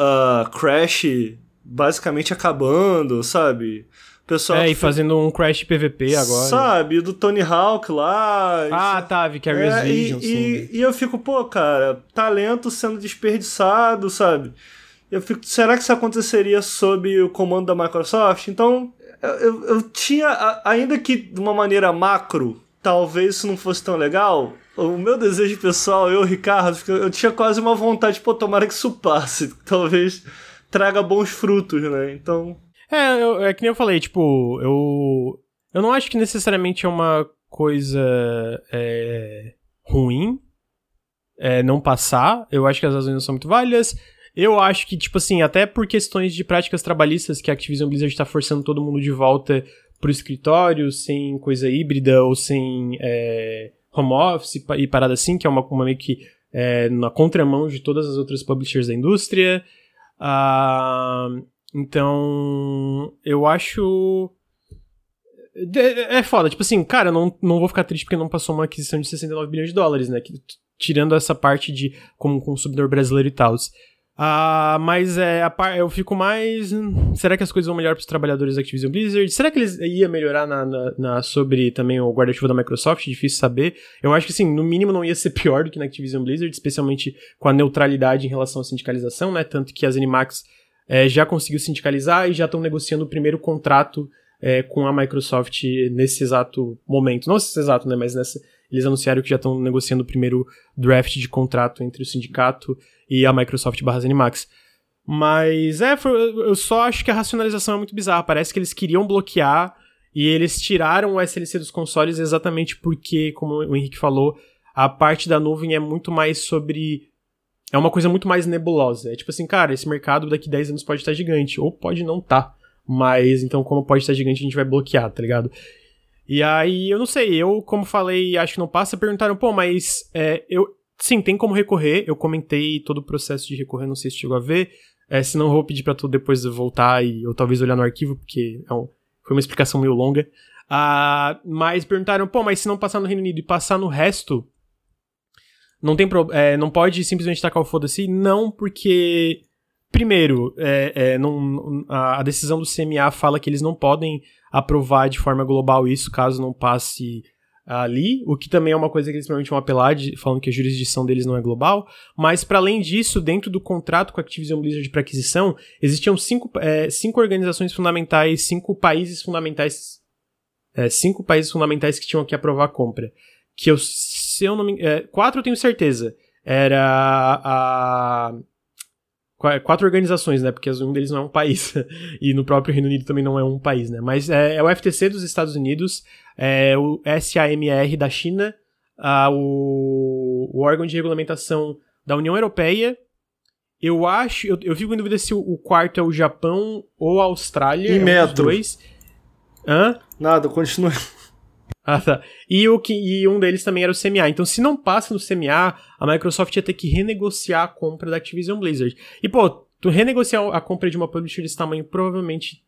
uh, Crash basicamente acabando, sabe? Pessoal é, e fazendo um Crash PVP agora. Sabe, do Tony Hawk lá. Ah, tá, vi que é, é Vision, e, e, e eu fico, pô, cara, talento sendo desperdiçado, sabe? Eu fico, será que isso aconteceria sob o comando da Microsoft? Então, eu, eu, eu tinha, ainda que de uma maneira macro, talvez isso não fosse tão legal. O meu desejo pessoal, eu, Ricardo, eu tinha quase uma vontade, pô, tomara que isso passe. Talvez traga bons frutos, né? Então. É, eu, é que nem eu falei, tipo, eu. Eu não acho que necessariamente é uma coisa é, ruim é, não passar. Eu acho que as razões não são muito válidas. Eu acho que, tipo assim, até por questões de práticas trabalhistas que a Activision Blizzard tá forçando todo mundo de volta pro escritório, sem coisa híbrida ou sem é, home office e parada assim, que é uma, uma meio que é, na contramão de todas as outras publishers da indústria. Uh, então, eu acho. É foda, tipo assim, cara, não, não vou ficar triste porque não passou uma aquisição de 69 bilhões de dólares, né? Que, tirando essa parte de como consumidor brasileiro e tal. Ah, mas é, a, eu fico mais. Será que as coisas vão melhorar para os trabalhadores da Activision Blizzard? Será que eles iam melhorar na, na, na sobre também o guarda-chuva da Microsoft? Difícil saber. Eu acho que, sim, no mínimo não ia ser pior do que na Activision Blizzard, especialmente com a neutralidade em relação à sindicalização, né? Tanto que as Animax é, já conseguiu sindicalizar e já estão negociando o primeiro contrato é, com a Microsoft nesse exato momento. Não nesse exato, né? Mas nessa, eles anunciaram que já estão negociando o primeiro draft de contrato entre o sindicato e a Microsoft barra Zenimax. Mas é, eu só acho que a racionalização é muito bizarra. Parece que eles queriam bloquear e eles tiraram o SLC dos consoles exatamente porque, como o Henrique falou, a parte da nuvem é muito mais sobre. É uma coisa muito mais nebulosa. É tipo assim, cara, esse mercado daqui 10 anos pode estar gigante, ou pode não estar. Tá. Mas então, como pode estar gigante, a gente vai bloquear, tá ligado? E aí, eu não sei, eu, como falei, acho que não passa, perguntaram, pô, mas é, eu, Sim, tem como recorrer. Eu comentei todo o processo de recorrer, não sei se chegou a ver. É, senão eu vou pedir pra tu depois voltar e ou talvez olhar no arquivo, porque é um, foi uma explicação meio longa. Ah, mas perguntaram, pô, mas se não passar no Reino Unido e passar no resto, não tem pro, é, não pode simplesmente tacar o foda-se? Não, porque primeiro, é, é, não, a decisão do CMA fala que eles não podem aprovar de forma global isso caso não passe ali, o que também é uma coisa que eles provavelmente vão apelar, de, falando que a jurisdição deles não é global. Mas, para além disso, dentro do contrato com a Activision Blizzard para aquisição, existiam cinco, é, cinco organizações fundamentais, cinco países fundamentais. É, cinco países fundamentais que tinham que aprovar a compra. Que eu, se eu não me. É, quatro eu tenho certeza. Era a quatro organizações, né? Porque um deles não é um país. e no próprio Reino Unido também não é um país, né? Mas é, é o FTC dos Estados Unidos, é o SAMR da China, a, o, o, órgão de regulamentação da União Europeia. Eu acho, eu, eu fico em dúvida se o, o quarto é o Japão ou a Austrália. E é metro. Um dois. Hã? Nada, continua. Ah, tá. E, o que, e um deles também era o CMA. Então, se não passa no CMA, a Microsoft ia ter que renegociar a compra da Activision Blizzard. E, pô, tu renegociar a compra de uma publisher desse tamanho, provavelmente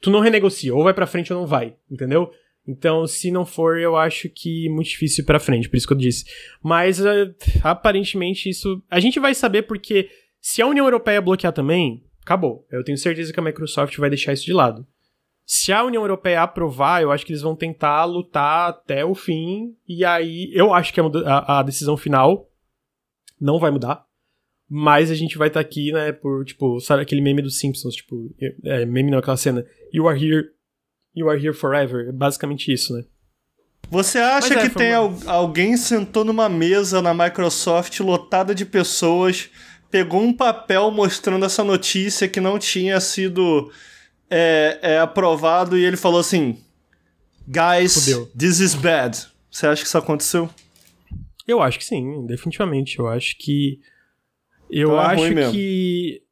tu não renegocia. Ou vai pra frente ou não vai, entendeu? Então, se não for, eu acho que muito difícil pra frente, por isso que eu disse. Mas, uh, aparentemente, isso. A gente vai saber porque se a União Europeia bloquear também, acabou. Eu tenho certeza que a Microsoft vai deixar isso de lado. Se a União Europeia aprovar, eu acho que eles vão tentar lutar até o fim. E aí, eu acho que a, a decisão final não vai mudar. Mas a gente vai estar tá aqui, né, por, tipo, sabe aquele meme dos Simpsons, tipo, é, meme não, aquela cena, You are here, you are here forever. É basicamente isso, né? Você acha é, que tem uma... alguém sentou numa mesa na Microsoft lotada de pessoas, pegou um papel mostrando essa notícia que não tinha sido é, é aprovado e ele falou assim: Guys, Fudeu. this is bad. Você acha que isso aconteceu? Eu acho que sim, definitivamente. Eu acho que. Eu então é acho que.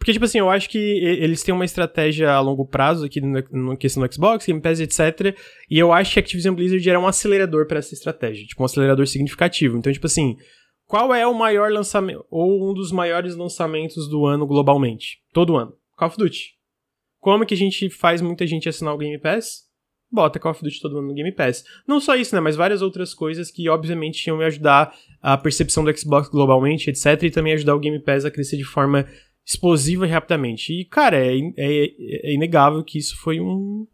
Porque, tipo assim, eu acho que eles têm uma estratégia a longo prazo aqui na questão do Xbox, Game Pass, etc. E eu acho que a Activision Blizzard era um acelerador para essa estratégia. Tipo, um acelerador significativo. Então, tipo assim, qual é o maior lançamento, ou um dos maiores lançamentos do ano globalmente? Todo ano. Call of Duty. Como que a gente faz muita gente assinar o Game Pass? Bota Call of Duty todo mundo no Game Pass. Não só isso, né? Mas várias outras coisas que, obviamente, iam me ajudar a percepção do Xbox globalmente, etc. E também ajudar o Game Pass a crescer de forma explosiva rapidamente. E, cara, é, é, é inegável que isso foi um,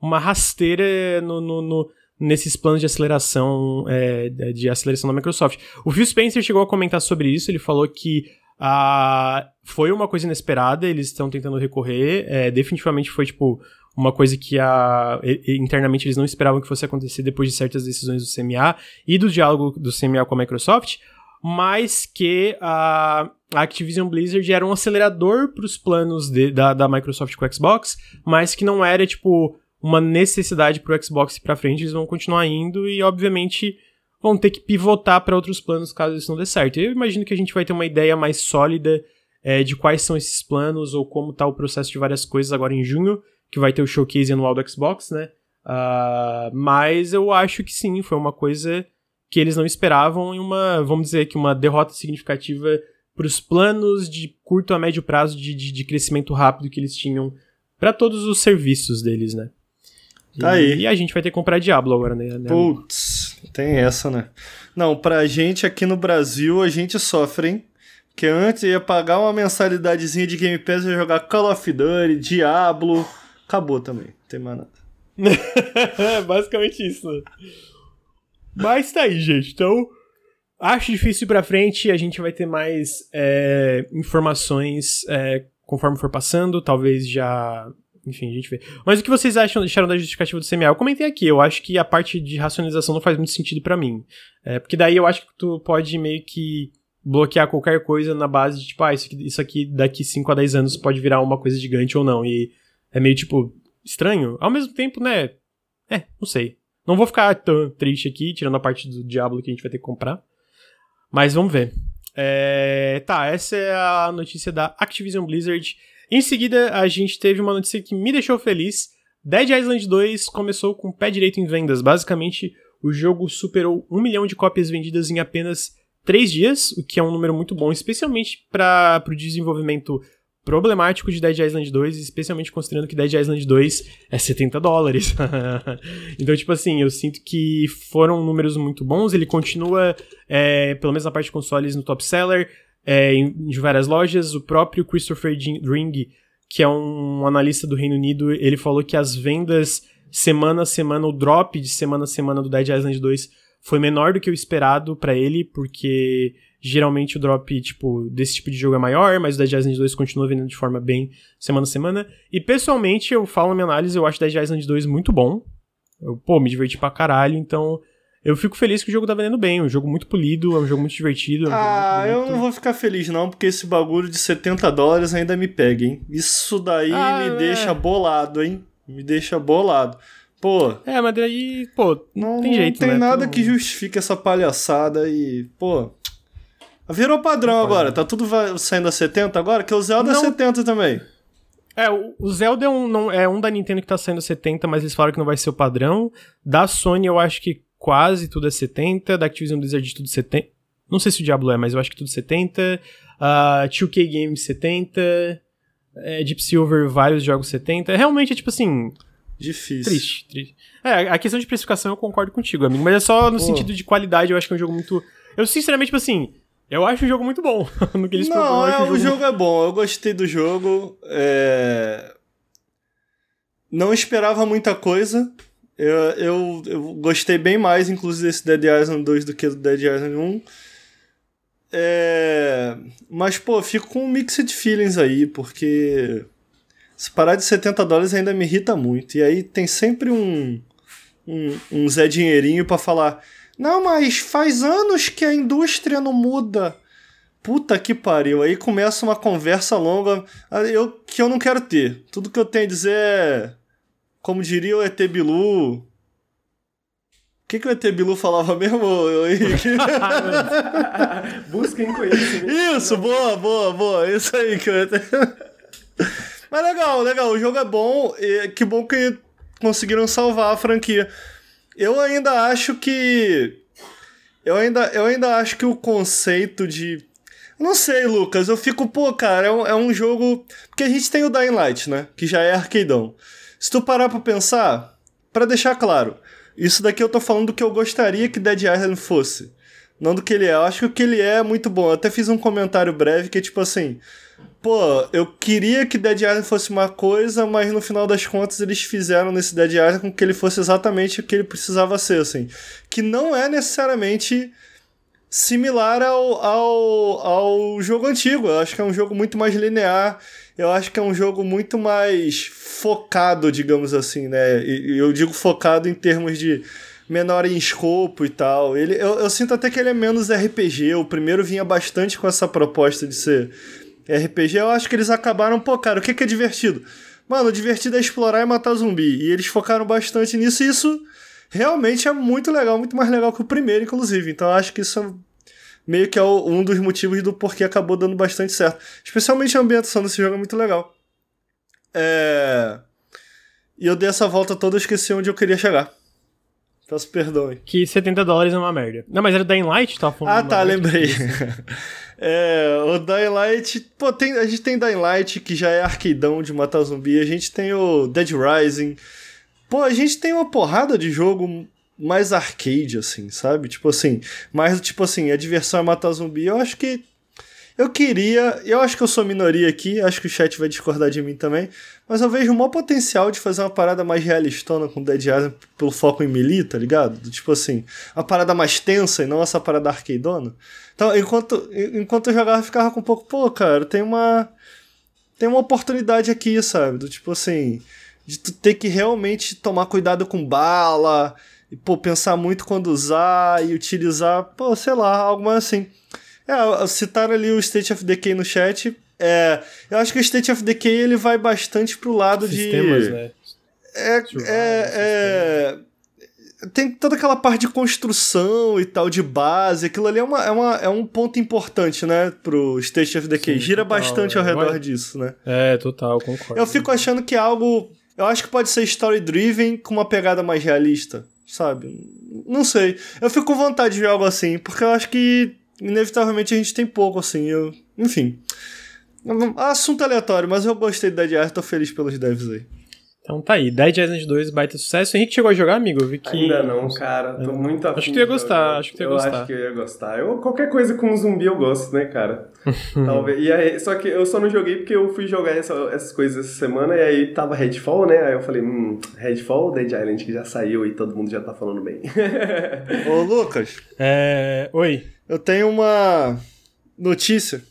uma rasteira no, no, no, nesses planos de aceleração é, de aceleração da Microsoft. O Phil Spencer chegou a comentar sobre isso, ele falou que ah, foi uma coisa inesperada, eles estão tentando recorrer. É, definitivamente foi, tipo, uma coisa que a, internamente eles não esperavam que fosse acontecer depois de certas decisões do CMA e do diálogo do CMA com a Microsoft, mas que a, a Activision Blizzard era um acelerador para os planos de, da, da Microsoft com o Xbox, mas que não era, tipo, uma necessidade para o Xbox para frente, eles vão continuar indo e, obviamente vão ter que pivotar para outros planos caso isso não dê certo. Eu imagino que a gente vai ter uma ideia mais sólida é, de quais são esses planos ou como tá o processo de várias coisas agora em junho, que vai ter o showcase anual do Xbox, né? Uh, mas eu acho que sim, foi uma coisa que eles não esperavam e uma, vamos dizer que uma derrota significativa para os planos de curto a médio prazo de, de, de crescimento rápido que eles tinham para todos os serviços deles, né? Tá e, aí. E a gente vai ter que comprar Diablo agora, né? Putz, tem essa, né? Não, pra gente aqui no Brasil, a gente sofre, hein? Que antes ia pagar uma mensalidadezinha de Game Pass e jogar Call of Duty, Diablo. Acabou também, não tem mais nada. Basicamente isso, né? Mas tá aí, gente. Então, acho difícil ir pra frente. A gente vai ter mais é, informações é, conforme for passando. Talvez já. Enfim, a gente vê. Mas o que vocês acham, deixaram da justificativa do CMA? Eu comentei aqui. Eu acho que a parte de racionalização não faz muito sentido para mim. É, porque daí eu acho que tu pode meio que bloquear qualquer coisa na base de, tipo, ah, isso aqui, isso aqui daqui 5 a 10 anos pode virar uma coisa gigante ou não. E é meio, tipo, estranho. Ao mesmo tempo, né? É, não sei. Não vou ficar tão triste aqui, tirando a parte do Diablo que a gente vai ter que comprar. Mas vamos ver. É, tá, essa é a notícia da Activision Blizzard. Em seguida, a gente teve uma notícia que me deixou feliz. Dead Island 2 começou com o pé direito em vendas. Basicamente, o jogo superou um milhão de cópias vendidas em apenas três dias, o que é um número muito bom, especialmente para o desenvolvimento problemático de Dead Island 2, especialmente considerando que Dead Island 2 é 70 dólares. então, tipo assim, eu sinto que foram números muito bons. Ele continua, é, pelo menos na parte de consoles, no top seller, é, em, várias lojas. O próprio Christopher Ring, que é um analista do Reino Unido, ele falou que as vendas semana a semana, o drop de semana a semana do Dead Island 2 foi menor do que o esperado para ele, porque geralmente o drop, tipo, desse tipo de jogo é maior, mas o Dead Island 2 continua vendendo de forma bem semana a semana. E pessoalmente, eu falo na minha análise, eu acho Dead Island 2 muito bom. Eu, pô, me diverti pra caralho, então eu fico feliz que o jogo tá vendendo bem. É um jogo muito polido, é um jogo muito divertido. É um ah, muito... eu não vou ficar feliz não, porque esse bagulho de 70 dólares ainda me pega, hein? Isso daí ah, me é... deixa bolado, hein? Me deixa bolado. Pô. É, mas daí, pô, não tem jeito, Não tem né? nada que justifique essa palhaçada e, pô. Virou padrão agora, tá tudo saindo a 70 agora, que o Zelda é não... é 70 também. É, o Zelda é um, não, é um da Nintendo que tá saindo 70, mas eles falaram que não vai ser o padrão. Da Sony eu acho que quase tudo é 70, da Activision Blizzard tudo 70. Não sei se o Diablo é, mas eu acho que tudo 70. Uh, 2K Games 70. É, Deep Silver, vários jogos 70. Realmente é tipo assim. Difícil. Triste, triste. É, a questão de precificação eu concordo contigo, amigo. Mas é só no Pô. sentido de qualidade, eu acho que é um jogo muito. Eu, sinceramente, tipo assim. Eu acho o jogo muito bom. no que eles Não, é, o jogo, jogo é bom. Eu gostei do jogo. É... Não esperava muita coisa. Eu, eu, eu, gostei bem mais, inclusive, desse Dead Island 2 do que do Dead Island 1. É... Mas, pô, fico com um mixed feelings aí, porque se parar de 70 dólares ainda me irrita muito. E aí tem sempre um, um, um Zé Dinheirinho para falar: Não, mas faz anos que a indústria não muda. Puta que pariu. Aí começa uma conversa longa eu, que eu não quero ter. Tudo que eu tenho a dizer é. Como diria o ET Bilu. O que, que o ET Bilu falava mesmo, Henrique? Busquem conhecimento. Isso, boa, boa, boa. Isso aí que eu ET. Mas legal, legal. O jogo é bom. E que bom que conseguiram salvar a franquia. Eu ainda acho que. Eu ainda, eu ainda acho que o conceito de. Não sei, Lucas. Eu fico, pô, cara, é um, é um jogo. Porque a gente tem o Dying Light, né? Que já é arcadeão. Se tu parar pra pensar, para deixar claro, isso daqui eu tô falando do que eu gostaria que Dead Island fosse. Não do que ele é. Eu acho que o que ele é é muito bom. Eu até fiz um comentário breve que é tipo assim pô, eu queria que Dead Island fosse uma coisa, mas no final das contas eles fizeram nesse Dead Island com que ele fosse exatamente o que ele precisava ser, assim. Que não é necessariamente similar ao, ao, ao jogo antigo. Eu acho que é um jogo muito mais linear. Eu acho que é um jogo muito mais focado, digamos assim, né? E eu digo focado em termos de menor em escopo e tal. Ele, eu, eu sinto até que ele é menos RPG. O primeiro vinha bastante com essa proposta de ser RPG, eu acho que eles acabaram, pô, cara, o que, que é divertido? Mano, o divertido é explorar e matar zumbi. E eles focaram bastante nisso e isso realmente é muito legal, muito mais legal que o primeiro, inclusive. Então eu acho que isso meio que é um dos motivos do porquê acabou dando bastante certo. Especialmente a ambientação desse jogo é muito legal. É... E eu dei essa volta toda e esqueci onde eu queria chegar. Peço perdão. Que 70 dólares é uma merda. Não, mas era Dying Light? Tava falando ah, tá, lembrei. é, o Dying Light... Pô, tem, a gente tem Dying Light, que já é arqueidão de matar zumbi. A gente tem o Dead Rising. Pô, a gente tem uma porrada de jogo mais arcade, assim, sabe? Tipo assim, mais tipo assim, a diversão é matar zumbi. Eu acho que. Eu queria. Eu acho que eu sou minoria aqui, acho que o chat vai discordar de mim também. Mas eu vejo o maior potencial de fazer uma parada mais realistona com Dead Island pelo foco em melee, tá ligado? Tipo assim, uma parada mais tensa e não essa parada arcadeona. Então, enquanto, enquanto eu jogava, eu ficava com um pouco, pô, cara, tem uma. Tem uma oportunidade aqui, sabe? Do tipo assim. De tu ter que realmente tomar cuidado com bala e, pô, pensar muito quando usar e utilizar, pô, sei lá, algo mais assim. É, citaram ali o State of Decay no chat. É, eu acho que o State of Decay ele vai bastante pro lado Sistemas, de. Né? É, é, é, tem toda aquela parte de construção e tal, de base. Aquilo ali é, uma, é, uma, é um ponto importante, né, pro State of Decay. Sim, Gira total, bastante é. ao redor disso, né? É, total, concordo. Eu fico achando que é algo. Eu acho que pode ser story-driven com uma pegada mais realista sabe? Não sei. Eu fico com vontade de ver algo assim, porque eu acho que inevitavelmente a gente tem pouco assim. Eu, enfim. Assunto aleatório, mas eu gostei da Dead Island, tô feliz pelos devs aí. Então tá aí, Dead Island 2, baita sucesso. O Henrique chegou a jogar, amigo? Eu vi que... Ainda não, cara. Tô muito afim Acho que tu ia gostar, acho que tu ia eu gostar. acho que eu ia gostar. Eu, qualquer coisa com zumbi eu gosto, né, cara? Talvez. E aí, só que eu só não joguei porque eu fui jogar essa, essas coisas essa semana e aí tava Redfall, né? Aí eu falei, hum, Redfall Dead Island que já saiu e todo mundo já tá falando bem. Ô, Lucas. É... Oi. Eu tenho uma notícia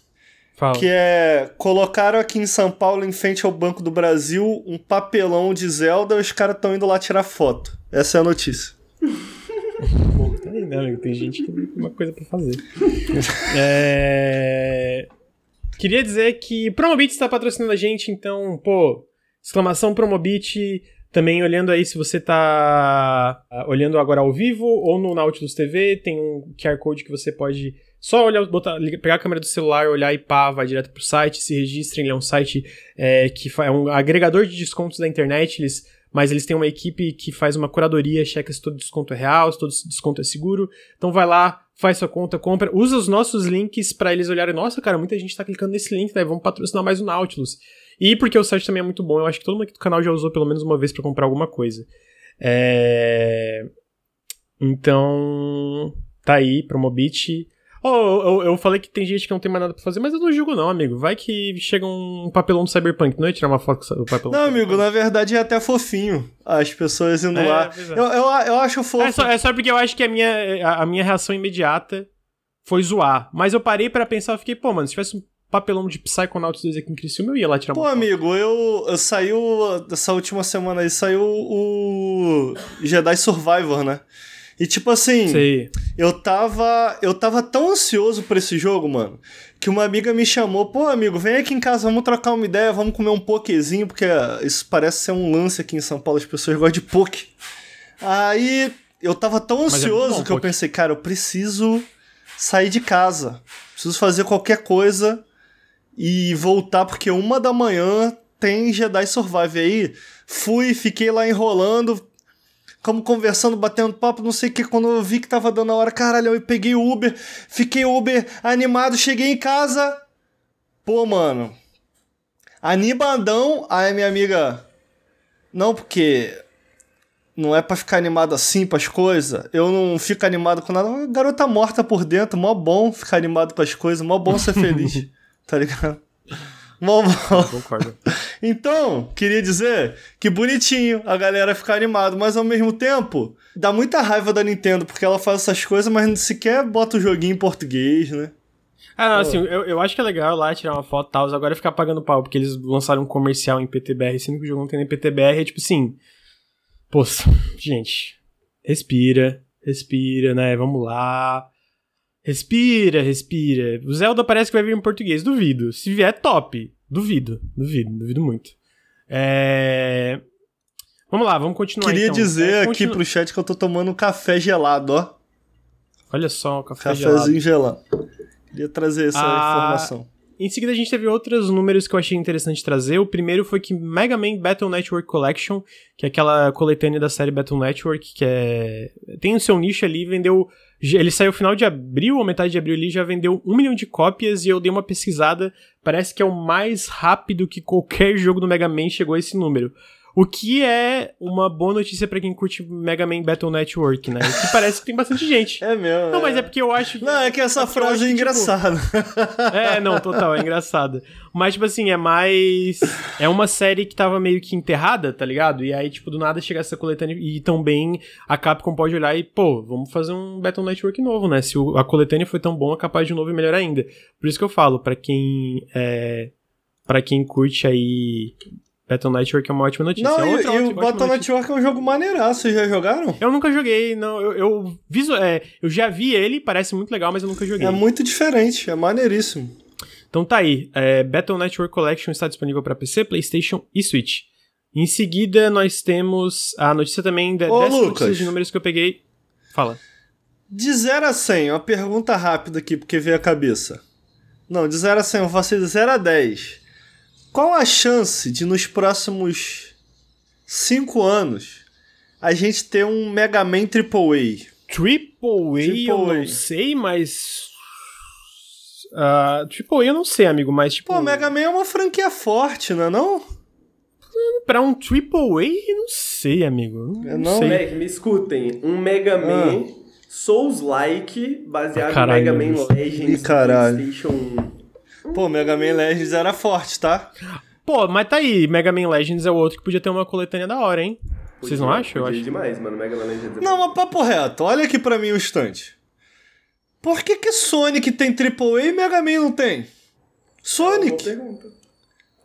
Fala. Que é. Colocaram aqui em São Paulo, em frente ao Banco do Brasil, um papelão de Zelda e os caras estão indo lá tirar foto. Essa é a notícia. Bom, tem, né, tem gente que tem uma coisa pra fazer. é... Queria dizer que Promobit está patrocinando a gente, então, pô, exclamação Promobit. Também olhando aí se você tá ah, olhando agora ao vivo ou no Nautilus TV, tem um QR Code que você pode só olhar, botar, pegar a câmera do celular, olhar e pá, vai direto pro site, se registrem. Ele é um site é, que é um agregador de descontos da internet, eles, mas eles têm uma equipe que faz uma curadoria, checa se todo desconto é real, se todo desconto é seguro. Então vai lá, faz sua conta, compra, usa os nossos links para eles olharem, nossa, cara, muita gente tá clicando nesse link, né? Vamos patrocinar mais o Nautilus. E porque o site também é muito bom, eu acho que todo mundo aqui do canal já usou pelo menos uma vez para comprar alguma coisa. É... Então, tá aí, Promobit. Oh, eu, eu, falei que tem gente que não tem mais nada pra fazer, mas eu não julgo não, amigo. Vai que chega um papelão do Cyberpunk, não é tirar uma foto com o papelão Não, amigo, na verdade é até fofinho as pessoas indo é, lá. É. Eu, eu, eu acho fofo. É só, é só porque eu acho que a minha, a, a minha reação imediata foi zoar. Mas eu parei para pensar, eu fiquei, pô, mano, se tivesse um papelão de Psychonauts 2 aqui em Criciúma, eu ia lá tirar uma Pô, amigo, eu, eu saiu, essa última semana aí, saiu o Jedi Survivor, né? E tipo assim, Sei. eu tava. Eu tava tão ansioso por esse jogo, mano, que uma amiga me chamou, pô, amigo, vem aqui em casa, vamos trocar uma ideia, vamos comer um pokezinho, porque isso parece ser um lance aqui em São Paulo, as pessoas gostam de poke. Aí eu tava tão é ansioso é bom, que eu pensei, cara, eu preciso sair de casa. Preciso fazer qualquer coisa e voltar, porque uma da manhã tem Jedi Survive aí. Fui, fiquei lá enrolando, como conversando, batendo papo, não sei o que. Quando eu vi que tava dando a hora, caralho, eu peguei o Uber, fiquei Uber animado, cheguei em casa. Pô, mano. Animadão. Aí minha amiga. Não, porque. Não é para ficar animado assim pras coisas. Eu não fico animado com nada. Garota morta por dentro, mó bom ficar animado com as coisas, mó bom ser feliz. tá ligado? Mó bom. Concordo. Então, queria dizer que bonitinho a galera ficar animado, mas ao mesmo tempo, dá muita raiva da Nintendo, porque ela faz essas coisas, mas sequer bota o joguinho em português, né? Ah, não, assim, eu, eu acho que é legal lá tirar uma foto e tal, agora ficar pagando pau, porque eles lançaram um comercial em PTBR, sendo que o jogo não tem nem PTBR, é tipo assim. Poxa, gente, respira, respira, né? Vamos lá. Respira, respira. O Zelda parece que vai vir em português, duvido. Se vier, top. Duvido, duvido, duvido muito. É... Vamos lá, vamos continuar Queria então. dizer é, continu... aqui pro chat que eu tô tomando um café gelado, ó. Olha só, o café Cafézinho gelado. Queria trazer essa Ah, informação. Em seguida, a gente teve outros números que eu achei interessante trazer. O primeiro foi que Mega Man Battle Network Collection, que é aquela coletânea da série Battle Network, que é. tem o seu nicho ali, vendeu. Ele saiu final de abril, ou metade de abril ali, já vendeu um milhão de cópias e eu dei uma pesquisada. Parece que é o mais rápido que qualquer jogo do Mega Man chegou a esse número. O que é uma boa notícia pra quem curte Mega Man Battle Network, né? Que parece que tem bastante gente. É mesmo. Não, mas é porque eu acho que. Não, é que essa eu frase é tipo, engraçada. é, não, total, é engraçado. Mas, tipo assim, é mais. É uma série que tava meio que enterrada, tá ligado? E aí, tipo, do nada chega essa coletânea e também a Capcom pode olhar e, pô, vamos fazer um Battle Network novo, né? Se o- a coletânea foi tão boa, capaz de um novo e melhor ainda. Por isso que eu falo, pra quem. É, pra quem curte aí. Battle Network é uma ótima notícia. Não, É e, outra e ótima- o Battle notícia. Network é um jogo maneiraço. Vocês já jogaram? Eu nunca joguei, não. Eu, eu, visu- é, eu já vi ele, parece muito legal, mas eu nunca joguei. É muito diferente, é maneiríssimo. Então tá aí, é, Battle Network Collection está disponível para PC, PlayStation e Switch. Em seguida, nós temos a notícia também de, Ô, dessas Lucas. notícias de números que eu peguei. Fala. De 0 a 100, uma pergunta rápida aqui, porque veio a cabeça. Não, de 0 a 100, eu vou fazer de 0 a 10. Qual a chance de nos próximos 5 anos a gente ter um Mega Man AAA? Triple A, eu não A. sei, mas. Ah, Triple A eu não sei, amigo, mas tipo. Pô, Mega Man é uma franquia forte, não é não? Pra um Triple A, eu não sei, amigo. Não, É não, sei. Moleque, me escutem. Um Mega Man Souls-like, baseado Ah, caralho, em Mega Man. Legends Ih, caralho. do PlayStation 1. Pô, Mega Man Legends era forte, tá? Pô, mas tá aí, Mega Man Legends é o outro que podia ter uma coletânea da hora, hein? Vocês não Podia- acham? Eu podia acho. demais, mano. Mega Man Legends é Não, mas papo reto, olha aqui pra mim um instante. Por que que Sonic tem AAA e Mega Man não tem? Sonic? pergunta.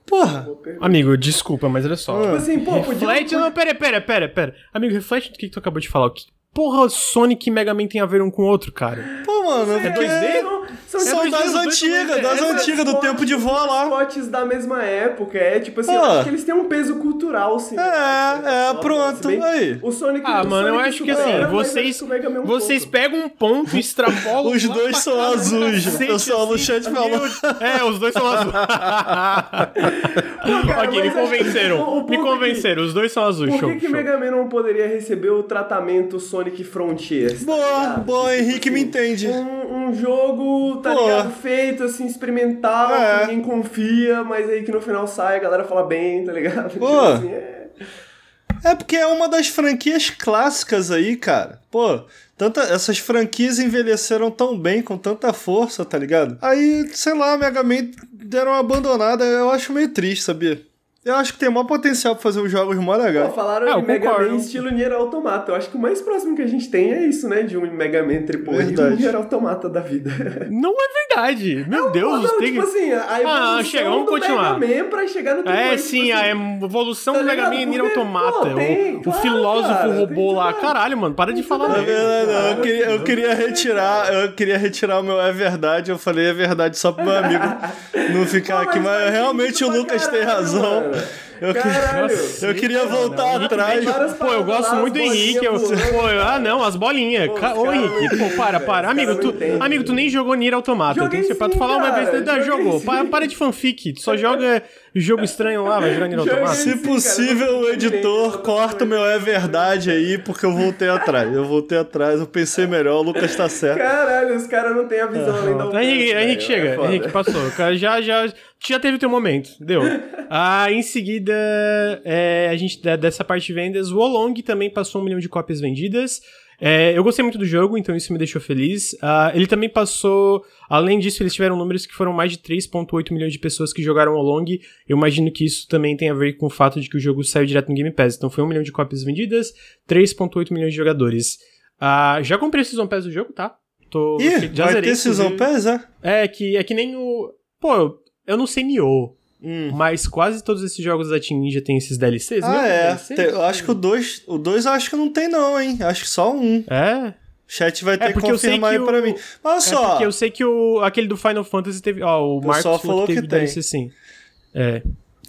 Porra. Boa pergunta. Amigo, desculpa, mas olha só. Ah. Tipo assim, pô, podia... Reflete, não, pera, pera, pera, pera. Amigo, reflete no que, que tu acabou de falar. O que porra Sonic e Mega Man tem a ver um com o outro, cara? Pô, mano, é É porque... 2D? São, São É, das os dois antigas, das é, antigas, do tempo de vó lá. Potes da mesma época, é tipo assim, eu Ah. acho que eles têm um peso cultural, sim. É, é, pronto, aí. O Sonic Ah, o mano, eu Sonic acho que assim, vocês, é um vocês pouco. pegam um ponto e extrapolam. Os dois são caralho, azuis. cacete, O pessoal no chat falou. É, os dois são azuis. Não, cara, ok, me que convenceram. me convenceram, os dois são azuis. Por show, que. Mega Man não poderia receber o tratamento Sonic Frontiers? tá Boa, ligado? boa, Tipo Henrique me assim, entende. Um, um jogo, tá Pô. ligado? Feito, assim, experimental, É. que ninguém confia, mas aí que no final sai, a galera fala bem, tá ligado? Tipo Pô. assim, é... É porque é uma das franquias clássicas aí, cara. Pô, tanta, essas franquias envelheceram tão bem, com tanta força, tá ligado? Aí, sei lá, Mega Man deram uma abandonada, eu acho meio triste, sabia? Eu acho que tem maior potencial pra fazer uns jogos mó Pô, legais. falaram Ah, de Mega concordo. Man estilo Nier Automata. Eu acho que o mais próximo que a gente tem é isso, né? De um Mega Man AAA e um Verdade. Nier Automata da vida. Não é verdade. Meu Deus, não, tem tipo assim, a evolução Ah, chega, vamos do continuar. Mega Man pra chegar no. É, tipo sim, assim, a evolução tá do Mega Man e Nier Automata. pô, tem, o, o claro, filósofo cara, robô lá. tudo. Caralho, mano, para de falar É dele. verdade, não, eu queria, eu tudo queria retirar, eu queria retirar o meu é verdade, eu falei é verdade só pro meu amigo não ficar Pô, aqui, mas realmente o Lucas tem razão. Eu, que- Caralho. eu queria voltar não, atrás. Pô, eu gosto lá, muito do Henrique. Eu, pô, eu- ah, não, as bolinhas. Pô, Ca- Ô, Henrique, pô, para, para. Amigo, tu, amigo, tu nem jogou Nier Automata. Eu Joguei tenho que pra tu sim, falar uma vez. Ah, joguei jogou. sim. Para, para de fanfic. Tu só joga jogo estranho lá, vai jogar Nier sim. Se possível, cara, o editor corta o meu é verdade aí, porque eu voltei atrás. Eu voltei atrás, eu pensei melhor, o Lucas tá certo. Caralho, os caras não têm a visão além da alcance, Henrique, Henrique chega, é. Henrique passou. O cara já, já, já teve o teu momento, deu. Ah, em seguida, é, a gente, dessa parte de vendas, o Olong também passou um milhão de cópias vendidas. É, eu gostei muito do jogo, então isso me deixou feliz. Ah, ele também passou. Além disso, eles tiveram números que foram mais de 3,8 milhões de pessoas que jogaram o Long. Eu imagino que isso também tem a ver com o fato de que o jogo saiu direto no Game Pass. Então foi um milhão de cópias vendidas, 3,8 milhões de jogadores. Ah, já comprei o Season Pass do jogo, tá? Tô, Ih, já vai zerei, ter Season. Pass, é? É, que, é que nem o. Pô, eu não sei Nioh, Hum. mas quase todos esses jogos da Team Ninja tem esses DLCs. Ah, dos é. Tem- eu acho que o 2, o dois eu acho que não tem não, hein? Acho que só um. É. O chat vai ter que porque eu sei confirmar que aí pra o- mim. Mas olha É só, porque eu sei que o, aquele do Final Fantasy teve. Ó, o Marcos falou falou que teve que tem. DLC sim. É.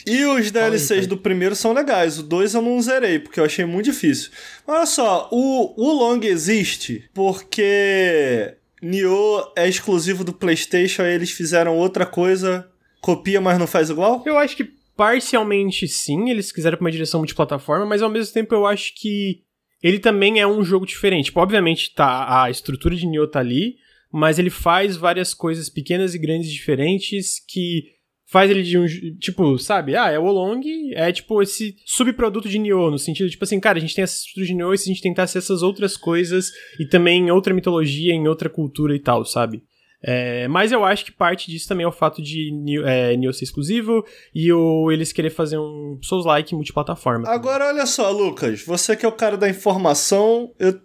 E os DLCs do primeiro são legais. O 2 eu não zerei, porque eu achei muito difícil. Mas olha só, o, o Long existe porque Nioh é exclusivo do PlayStation, aí eles fizeram outra coisa, copia, mas não faz igual? Eu acho que parcialmente sim, eles quiseram pra uma direção multiplataforma, mas ao mesmo tempo eu acho que ele também é um jogo diferente. Tipo, obviamente tá, a estrutura de Nioh tá ali, mas ele faz várias coisas pequenas e grandes diferentes que faz ele de um. Tipo, sabe? Ah, é o Olong, é tipo esse subproduto de Nioh, no sentido, tipo assim, cara, a gente tem essa estrutura de Nioh e se a gente tentasse essas outras coisas e também em outra mitologia, em outra cultura e tal, sabe? É, mas eu acho que parte disso também é o fato de é, Nioh ser exclusivo e o, eles querer fazer um Souls-like multiplataforma. Agora, olha só, Lucas, você que é o cara da informação, eu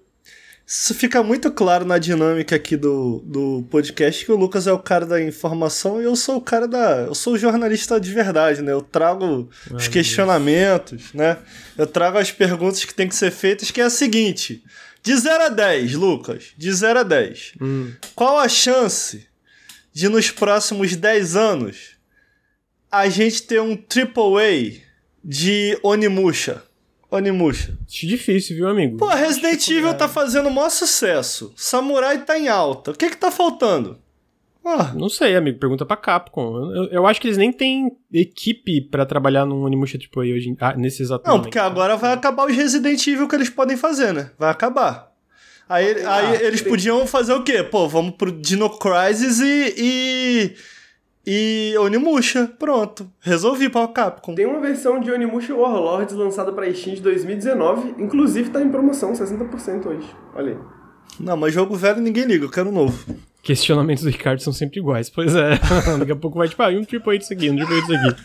isso fica muito claro na dinâmica aqui do, do podcast que o Lucas é o cara da informação e eu sou o cara da. Eu sou o jornalista de verdade, né? Eu trago Ai, os questionamentos, Deus. né? Eu trago as perguntas que tem que ser feitas, que é a seguinte: de 0 a 10, Lucas, de 0 a 10, hum. qual a chance de nos próximos 10 anos a gente ter um AAA de Onimusha? Onimusha? Acho difícil, viu, amigo? Pô, Resident Evil tá fazendo o maior sucesso. Samurai tá em alta. O que que tá faltando? Ah. Não sei, amigo. Pergunta pra Capcom. Eu, eu acho que eles nem têm equipe para trabalhar num Onimusha AAA hoje, ah, nesse exato Não, porque agora vai acabar os Resident Evil que eles podem fazer, né? Vai acabar. Aí, ah, aí eles podiam fazer o quê? Pô, vamos pro Dino Crisis e, e e Onimusha, pronto. Resolvi para o Capcom. Tem uma versão de Onimusha Warlords lançada para Steam de 2019, inclusive tá em promoção, 60% hoje. Olha aí. Não, mas jogo velho ninguém liga, eu quero novo. Questionamentos do Ricardo são sempre iguais. Pois é, daqui a pouco vai tipo, ah, um triple disso aqui, um triple disso aqui.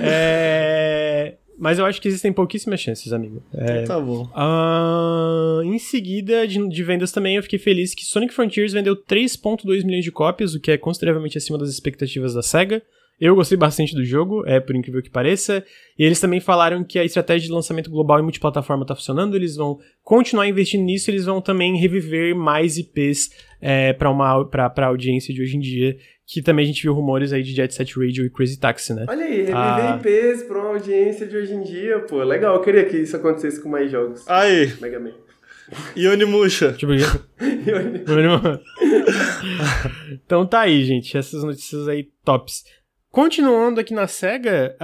É... Mas eu acho que existem pouquíssimas chances, amigo. É, então tá bom. Uh, em seguida, de, de, vendas também, eu fiquei feliz que Sonic Frontiers vendeu 3.2 milhões de cópias, o que é consideravelmente acima das expectativas da SEGA. Eu gostei bastante do jogo, é por incrível que pareça. E eles também falaram que a estratégia de lançamento global e multiplataforma está funcionando, eles vão continuar investindo nisso, eles vão também reviver mais IPs é, para a audiência de hoje em dia, que também a gente viu rumores aí de Jet Set Radio e Crazy Taxi, né? Olha aí, reviver ah. IPs para uma audiência de hoje em dia, pô, legal, eu queria que isso acontecesse com mais jogos. Aí. Mega Man. Yonimusha. Tipo, então tá aí, gente. Essas notícias aí tops. Continuando aqui na SEGA,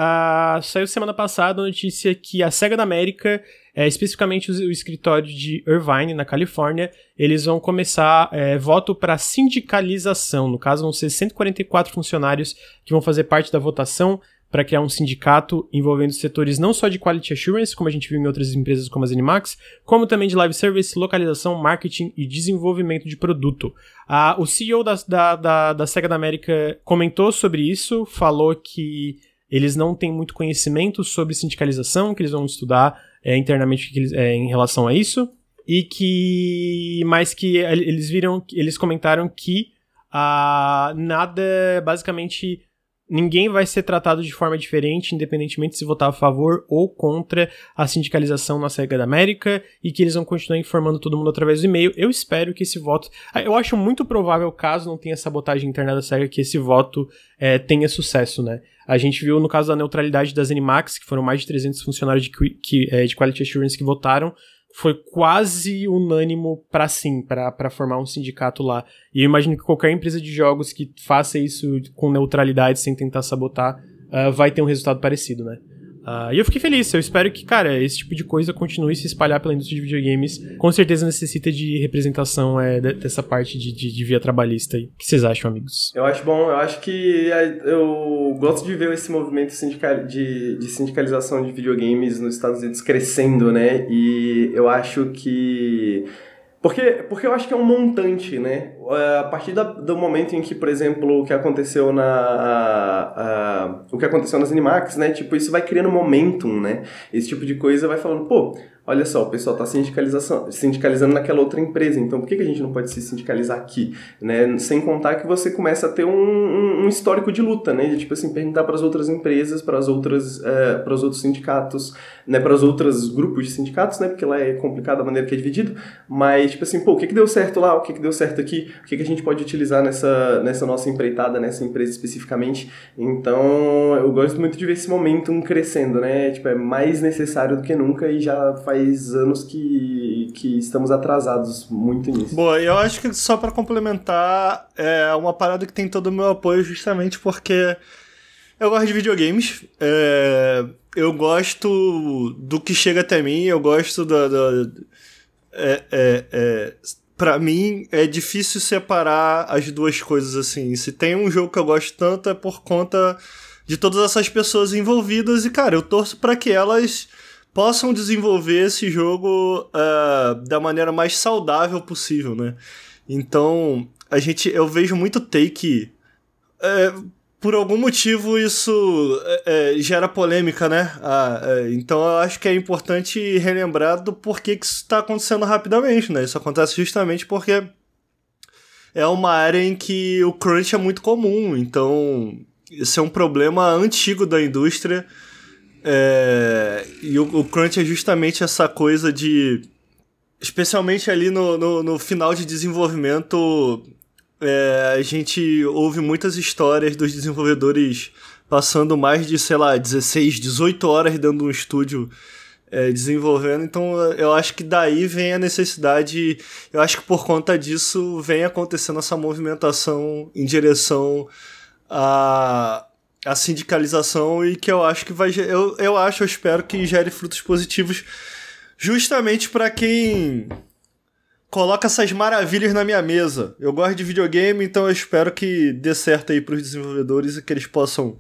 saiu semana passada a notícia que a SEGA da América, é, especificamente o, o, escritório de Irvine, na Califórnia, eles vão começar é, voto para sindicalização. No caso, vão ser 144 funcionários que vão fazer parte da votação para criar um sindicato envolvendo setores não só de quality assurance, como a gente viu em outras empresas como a Zenimax, como também de live service, localização, marketing e desenvolvimento de produto. Ah, o CEO da, da, da, da SEGA da América comentou sobre isso, falou que eles não têm muito conhecimento sobre sindicalização, que eles vão estudar é, internamente eles, é, em relação a isso, e que. Mas que eles viram. Eles comentaram que ah, nada basicamente ninguém vai ser tratado de forma diferente, independentemente se votar a favor ou contra a sindicalização na SEGA da América, e que eles vão continuar informando todo mundo através do e-mail. Eu espero que esse voto. Ah, eu acho muito provável, caso não tenha sabotagem interna da SEGA, que esse voto é, tenha sucesso, né? A gente viu no caso da neutralidade das Animax, que foram mais de 300 funcionários de, que, é, de Quality Assurance que votaram, foi quase unânimo para sim, para formar um sindicato lá. E eu imagino que qualquer empresa de jogos que faça isso com neutralidade, sem tentar sabotar, uh, vai ter um resultado parecido, né? Uh, e eu fiquei feliz, eu espero que, cara, esse tipo de coisa continue se espalhar pela indústria de videogames. Com certeza necessita de representação é, dessa parte de, de, de, via trabalhista. O que vocês acham, amigos? Eu acho bom, eu acho que é, eu gosto de ver esse movimento sindical, de, de sindicalização de videogames nos Estados Unidos crescendo, né? E eu acho que porque, porque eu acho que é um montante, né? A partir da, do momento em que, por exemplo, o que aconteceu na. A, a, o que aconteceu nas Animax, né? Tipo, isso vai criando momentum, né? Esse tipo de coisa vai falando, pô, olha só, o pessoal está sindicalizando naquela outra empresa, então por que, que a gente não pode se sindicalizar aqui? Né? Sem contar que você começa a ter um, um histórico de luta, né? De tipo assim, perguntar para as outras empresas, para as outras, é, para os outros sindicatos, né? Para os outros grupos de sindicatos, né? Porque lá é complicado a maneira que é dividido, mas tipo assim, pô, o que, que deu certo lá, o que, que deu certo aqui, o que, que a gente pode utilizar nessa, nessa nossa empreitada, nessa empresa especificamente. Então, eu gosto muito de ver esse momentum crescendo, né? Tipo, é mais necessário do que nunca e já faz anos que, que estamos atrasados muito nisso. Boa, eu acho que só para complementar, é uma parada que tem todo o meu apoio justamente porque eu gosto de videogames. É, eu gosto do que chega até mim, eu gosto da. da é, é, pra mim, é difícil separar as duas coisas assim. Se tem um jogo que eu gosto tanto, é por conta de todas essas pessoas envolvidas. E, cara, eu torço para que elas possam desenvolver esse jogo uh, da maneira mais saudável possível, né? Então, a gente, eu vejo muito take. É, por algum motivo isso é, é, gera polêmica, né? Ah, é, então eu acho que é importante relembrar do porquê que isso está acontecendo rapidamente, né? Isso acontece justamente porque é uma área em que o crunch é muito comum, então isso é um problema antigo da indústria. É, e o, o crunch é justamente essa coisa de. Especialmente ali no, no, no final de desenvolvimento, é, a gente ouve muitas histórias dos desenvolvedores passando mais de, sei lá, 16, 18 horas dentro de um estúdio é, desenvolvendo. Então eu acho que daí vem a necessidade. Eu acho que por conta disso vem acontecendo essa movimentação em direção à, à sindicalização e que eu acho que vai. Eu, eu acho, eu espero que gere frutos positivos justamente para quem coloca essas maravilhas na minha mesa. Eu gosto de videogame, então eu espero que dê certo aí pros desenvolvedores e que eles possam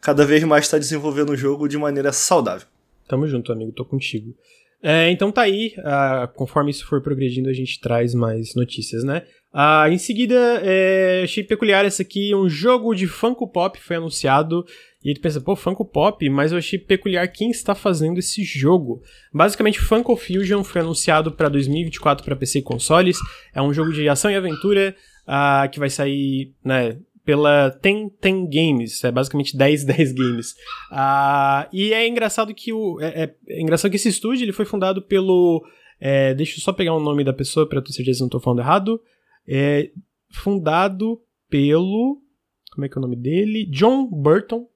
cada vez mais estar desenvolvendo o jogo de maneira saudável. Tamo junto, amigo, tô contigo. É, então tá aí, uh, conforme isso for progredindo, a gente traz mais notícias, né? Uh, em seguida, é, achei peculiar essa aqui, um jogo de Funko Pop foi anunciado e tu pensa, pô, Funko Pop, mas eu achei peculiar quem está fazendo esse jogo. Basicamente, Funko Fusion foi anunciado para 2024 para PC e consoles. É um jogo de ação e aventura uh, que vai sair, né, pela Ten Ten Games, é basicamente 10 10 games. Uh, e é engraçado que o é, é, é, engraçado que esse estúdio ele foi fundado pelo é, deixa eu só pegar o nome da pessoa para ter certeza que não estou falando errado. É fundado pelo como é que é o nome dele? John Burton,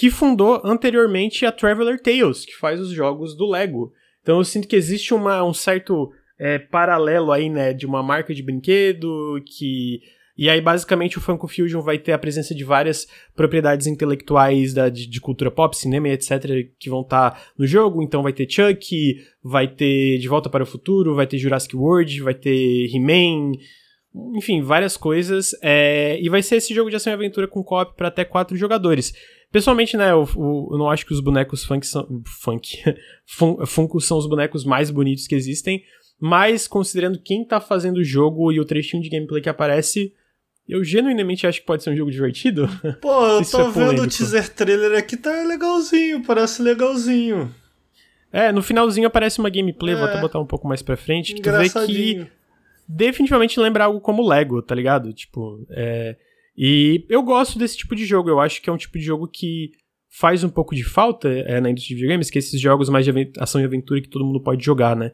que fundou anteriormente a Traveler Tales, que faz os jogos do Lego. Então eu sinto que existe uma, um certo é, paralelo aí, né, de uma marca de brinquedo que e aí, basicamente, o Funko Fusion vai ter a presença de várias propriedades intelectuais da, de, de cultura pop, cinema e etc., que vão estar tá no jogo. Então, vai ter Chuck, vai ter De Volta para o Futuro, vai ter Jurassic World, vai ter He-Man, enfim, várias coisas. É, e vai ser esse jogo de ação e aventura com co-op para até quatro jogadores. Pessoalmente, né, eu, eu, não acho que os bonecos funk são. Funk. Funko são os bonecos mais bonitos que existem. Mas, considerando quem tá fazendo o jogo e o trechinho de gameplay que aparece, eu genuinamente acho que pode ser um jogo divertido. Pô, eu tô é vendo o teaser trailer aqui, tá legalzinho, parece legalzinho. É, no finalzinho aparece uma gameplay, é. vou até botar um pouco mais pra frente, que tu vê que definitivamente lembra algo como Lego, tá ligado? Tipo, é e eu gosto desse tipo de jogo. Eu acho que é um tipo de jogo que faz um pouco de falta é, na indústria de videogames, que é esses jogos mais de ação e aventura que todo mundo pode jogar, né?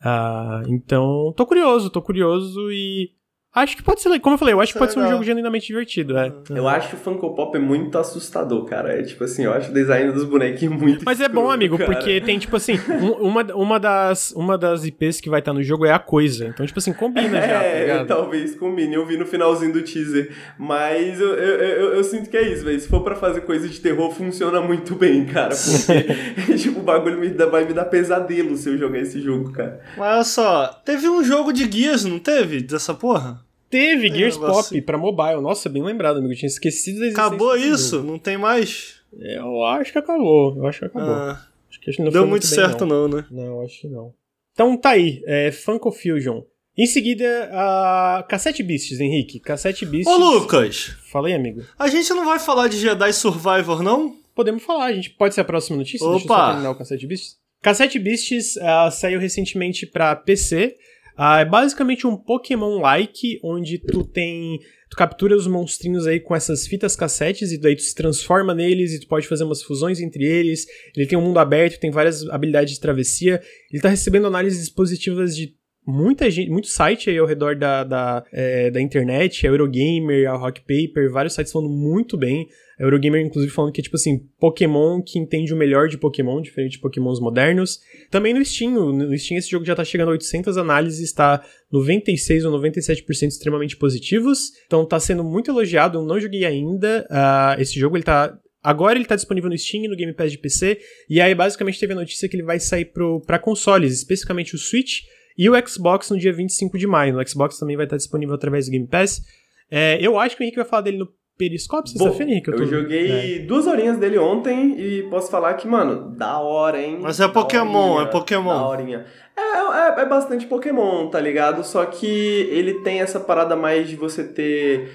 Uh, então, tô curioso, tô curioso e Acho que pode ser, como eu falei, eu acho que pode ser um jogo genuinamente divertido, é. Eu acho que o Funko Pop é muito assustador, cara. É tipo assim, eu acho o design dos bonequinhos muito Mas escuro, é bom, amigo, cara. porque tem, tipo assim, um, uma, uma, das, uma das IPs que vai estar no jogo é a coisa. Então, tipo assim, combina é, já, tá É, talvez combine. Eu vi no finalzinho do teaser. Mas eu, eu, eu, eu sinto que é isso, velho. Se for pra fazer coisa de terror, funciona muito bem, cara. Porque, tipo, o bagulho me dá, vai me dar pesadelo se eu jogar esse jogo, cara. Mas olha só, teve um jogo de guias, não teve? Dessa porra? Teve Gears Pop assim. pra mobile. Nossa, bem lembrado, amigo. Eu tinha esquecido da Acabou isso? Não tem mais? Eu acho que acabou. Eu acho que acabou. Ah, acho que não deu muito, muito certo, não. não. né? Não, acho que não. Então tá aí. É, Funko Fusion. Em seguida, a Cassette Beasts, Henrique. Cassette Beasts. Ô, Lucas! Falei, amigo. A gente não vai falar de Jedi Survivor, não? Podemos falar, a gente pode ser a próxima notícia? Opa! Deixa eu só terminar o Cassette Beasts. Cassette Beasts uh, saiu recentemente para PC. Uh, é basicamente um Pokémon-like, onde tu tem. Tu captura os monstrinhos aí com essas fitas cassetes e daí tu se transforma neles e tu pode fazer umas fusões entre eles. Ele tem um mundo aberto, tem várias habilidades de travessia. Ele tá recebendo análises positivas de muita gente, muito site aí ao redor da, da, é, da internet, a Eurogamer, a Rock Paper, vários sites falando muito bem. A Eurogamer, inclusive, falando que, tipo assim, Pokémon que entende o melhor de Pokémon, diferente de Pokémons modernos. Também no Steam, no Steam esse jogo já tá chegando a 800 análises, está 96 ou 97% extremamente positivos. Então tá sendo muito elogiado, eu não joguei ainda. Uh, esse jogo, ele tá Agora ele tá disponível no Steam e no Game Pass de PC, e aí basicamente teve a notícia que ele vai sair para consoles, especificamente o Switch e o Xbox no dia 25 de maio. No Xbox também vai estar disponível através do Game Pass. É, eu acho que o Henrique vai falar dele no Periscope, sexta-feira, Henrique? Eu, tô... eu joguei é. duas horinhas dele ontem e posso falar que, mano, da hora, hein? Mas é Pokémon, horinha, é Pokémon. Da horinha. É, é, é bastante Pokémon, tá ligado? Só que ele tem essa parada mais de você ter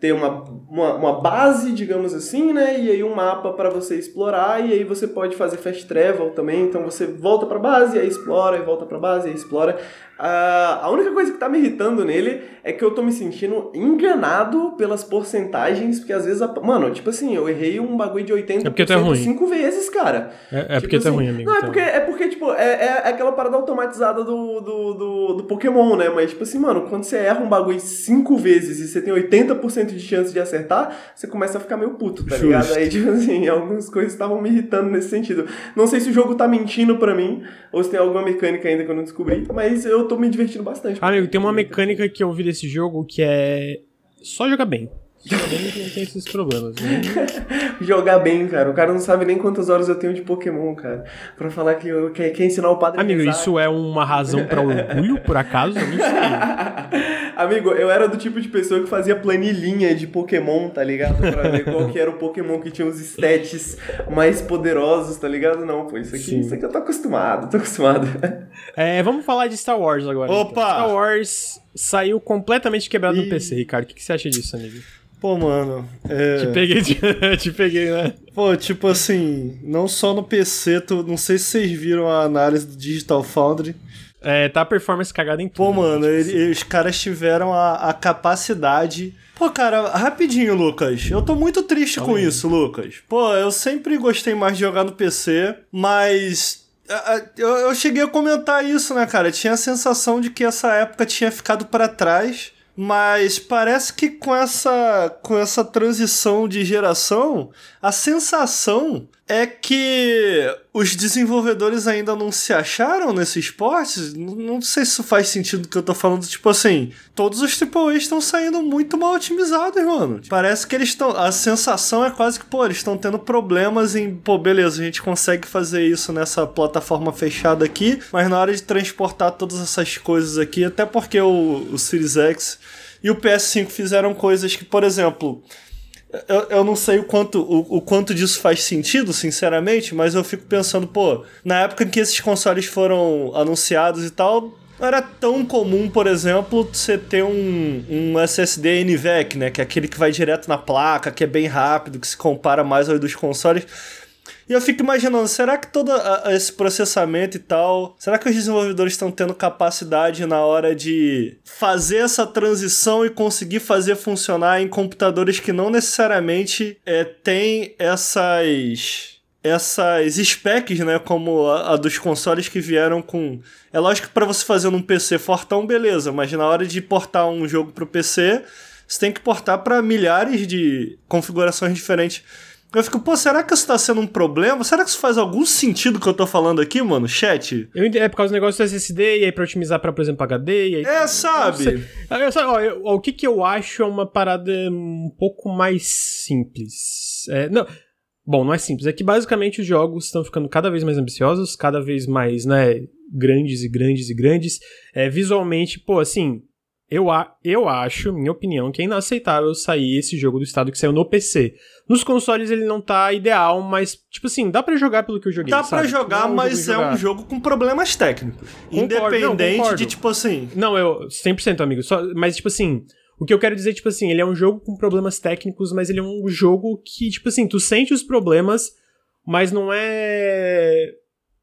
ter uma, uma, uma, base, digamos assim, né? E aí um mapa para você explorar, e aí você pode fazer fast travel também, então você volta para base, aí explora, e volta para base, aí explora. Uh, a única coisa que tá me irritando nele é que eu tô me sentindo enganado pelas porcentagens, porque às vezes, a, mano, tipo assim, eu errei um bagulho de 80% é porque tá ruim. cinco vezes, cara. É, é tipo porque assim, tá ruim, amigo. Não, é porque, é porque tipo, é, é aquela parada automatizada do, do, do, do, Pokémon, né? Mas, tipo assim, mano, quando você erra um bagulho cinco vezes e você tem 80% de chance de acertar, você começa a ficar meio puto, tá Justo. ligado? Aí, tipo assim, algumas coisas estavam me irritando nesse sentido. Não sei se o jogo tá mentindo pra mim, ou se tem alguma mecânica ainda que eu não descobri, mas eu tô me divertindo bastante. Amigo, tem uma mecânica que eu vi desse jogo que é só jogar bem. Jogar bem não tem esses problemas. Né? Jogar bem, cara. O cara não sabe nem quantas horas eu tenho de Pokémon, cara. Pra falar que eu quer, quer ensinar o padre Amigo, isso é uma razão pra orgulho, por acaso? Eu não sei. Amigo, eu era do tipo de pessoa que fazia planilhinha de Pokémon, tá ligado? Pra ver qual que era o Pokémon que tinha os stats mais poderosos, tá ligado? Não, pô, isso aqui, isso aqui eu tô acostumado, tô acostumado. É, vamos falar de Star Wars agora. Opa! Então. Star Wars saiu completamente quebrado e... no PC, Ricardo. O que, que você acha disso, amigo? Pô, mano. É... Te peguei, te, te peguei, né? Pô, tipo assim, não só no PC, tu, não sei se vocês viram a análise do Digital Foundry. É, tá a performance cagada em tudo. Pô, mano, ele, tipo assim. os caras tiveram a, a capacidade. Pô, cara, rapidinho, Lucas. Eu tô muito triste com isso, Lucas. Pô, eu sempre gostei mais de jogar no PC, mas eu, eu cheguei a comentar isso, né, cara? Tinha a sensação de que essa época tinha ficado para trás mas parece que com essa, com essa transição de geração, a sensação é que os desenvolvedores ainda não se acharam nesse esporte. Não sei se isso faz sentido o que eu tô falando. Tipo assim, todos os AAA estão saindo muito mal otimizados, mano. Parece que eles estão. A sensação é quase que, pô, eles estão tendo problemas em, pô, beleza, a gente consegue fazer isso nessa plataforma fechada aqui, mas na hora de transportar todas essas coisas aqui, até porque o, o Series X e o PS5 fizeram coisas que, por exemplo eu, eu não sei o quanto, o, o quanto disso faz sentido, sinceramente, mas eu fico pensando, pô, na época em que esses consoles foram anunciados e tal, não era tão comum, por exemplo, você ter um, um SSD NVEC, né? Que é aquele que vai direto na placa, que é bem rápido, que se compara mais ao dos consoles. E eu fico imaginando, será que todo esse processamento e tal, será que os desenvolvedores estão tendo capacidade na hora de fazer essa transição e conseguir fazer funcionar em computadores que não necessariamente é, têm essas essas specs, né, como a, a, dos consoles que vieram com. É lógico que para você fazer num PC fortão, beleza, mas na hora de portar um jogo pro PC, você tem que portar para milhares de configurações diferentes. Eu fico, pô, será que isso tá sendo um problema? Será que isso faz algum sentido que eu tô falando aqui, mano? Chat? Eu é por causa do negócio do SSD, e aí pra otimizar pra, por exemplo, HD, e aí... É, sabe? Eu, sabe ó, eu, o que que eu acho é uma parada um pouco mais simples. É, não... Bom, não é simples, é que basicamente os jogos estão ficando cada vez mais ambiciosos, cada vez mais, né, grandes e grandes e grandes. É, visualmente, pô, assim, eu, a, eu acho, minha opinião, que é inaceitável sair esse jogo do estado que saiu no PC. Nos consoles ele não tá ideal, mas, tipo assim, dá para jogar pelo que eu joguei. Dá para jogar, é um mas é um jogo com problemas técnicos. Concordo, Independente não, de, tipo assim. Não, eu. 100% amigo. Só, mas, tipo assim. O que eu quero dizer, tipo assim, ele é um jogo com problemas técnicos, mas ele é um jogo que, tipo assim, tu sente os problemas, mas não é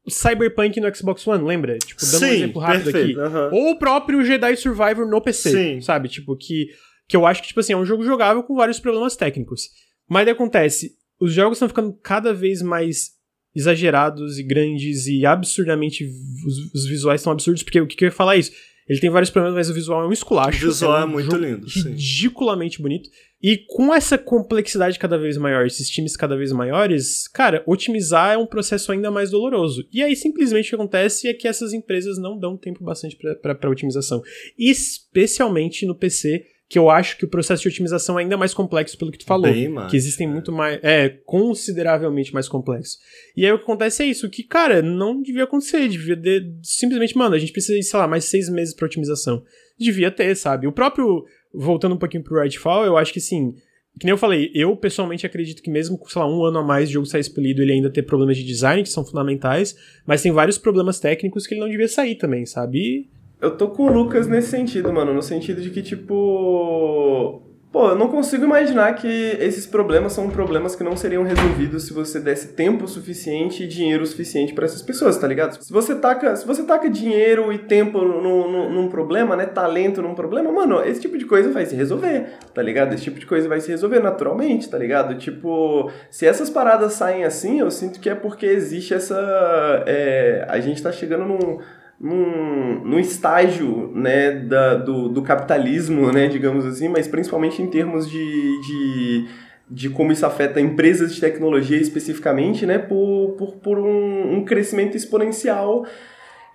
Cyberpunk no Xbox One, lembra? Tipo, dando Sim, um exemplo rápido perfeito, aqui. Uhum. Ou o próprio Jedi Survivor no PC, Sim. sabe? Tipo, que, que eu acho que, tipo assim, é um jogo jogável com vários problemas técnicos. Mas acontece, os jogos estão ficando cada vez mais exagerados e grandes e absurdamente. Os, os visuais estão absurdos, porque o que, que eu ia falar é isso? Ele tem vários problemas, mas o visual é um esculacho. O visual um é muito lindo, sim. Ridiculamente bonito. E com essa complexidade cada vez maior, esses times cada vez maiores, cara, otimizar é um processo ainda mais doloroso. E aí simplesmente o que acontece é que essas empresas não dão tempo bastante para otimização. Especialmente no PC, que eu acho que o processo de otimização é ainda mais complexo pelo que tu falou. Bem mais, que existem muito mais. É, consideravelmente mais complexo. E aí o que acontece é isso, que, cara, não devia acontecer. Devia de, simplesmente, mano, a gente precisa de, sei lá, mais seis meses pra otimização. Devia ter, sabe? O próprio. Voltando um pouquinho pro Redfall, eu acho que assim. Que nem eu falei, eu pessoalmente acredito que mesmo com, sei lá, um ano a mais de jogo sair expelido, ele ainda ter problemas de design que são fundamentais, mas tem vários problemas técnicos que ele não devia sair também, sabe? E Eu tô com o Lucas nesse sentido, mano. No sentido de que, tipo. Pô, eu não consigo imaginar que esses problemas são problemas que não seriam resolvidos se você desse tempo suficiente e dinheiro suficiente pra essas pessoas, tá ligado? Se você taca, se você taca dinheiro e tempo no, no- num problema, né? Talento num problema, mano, esse tipo de coisa vai se resolver, tá ligado? Esse tipo de coisa vai se resolver naturalmente, tá ligado? Tipo, se essas paradas saem assim, eu sinto que é porque existe essa. é, a gente tá chegando num num, num estágio né, da, do, do capitalismo, né, digamos assim, mas principalmente em termos de, de, de como isso afeta empresas de tecnologia especificamente, né, por, por, por um, um crescimento exponencial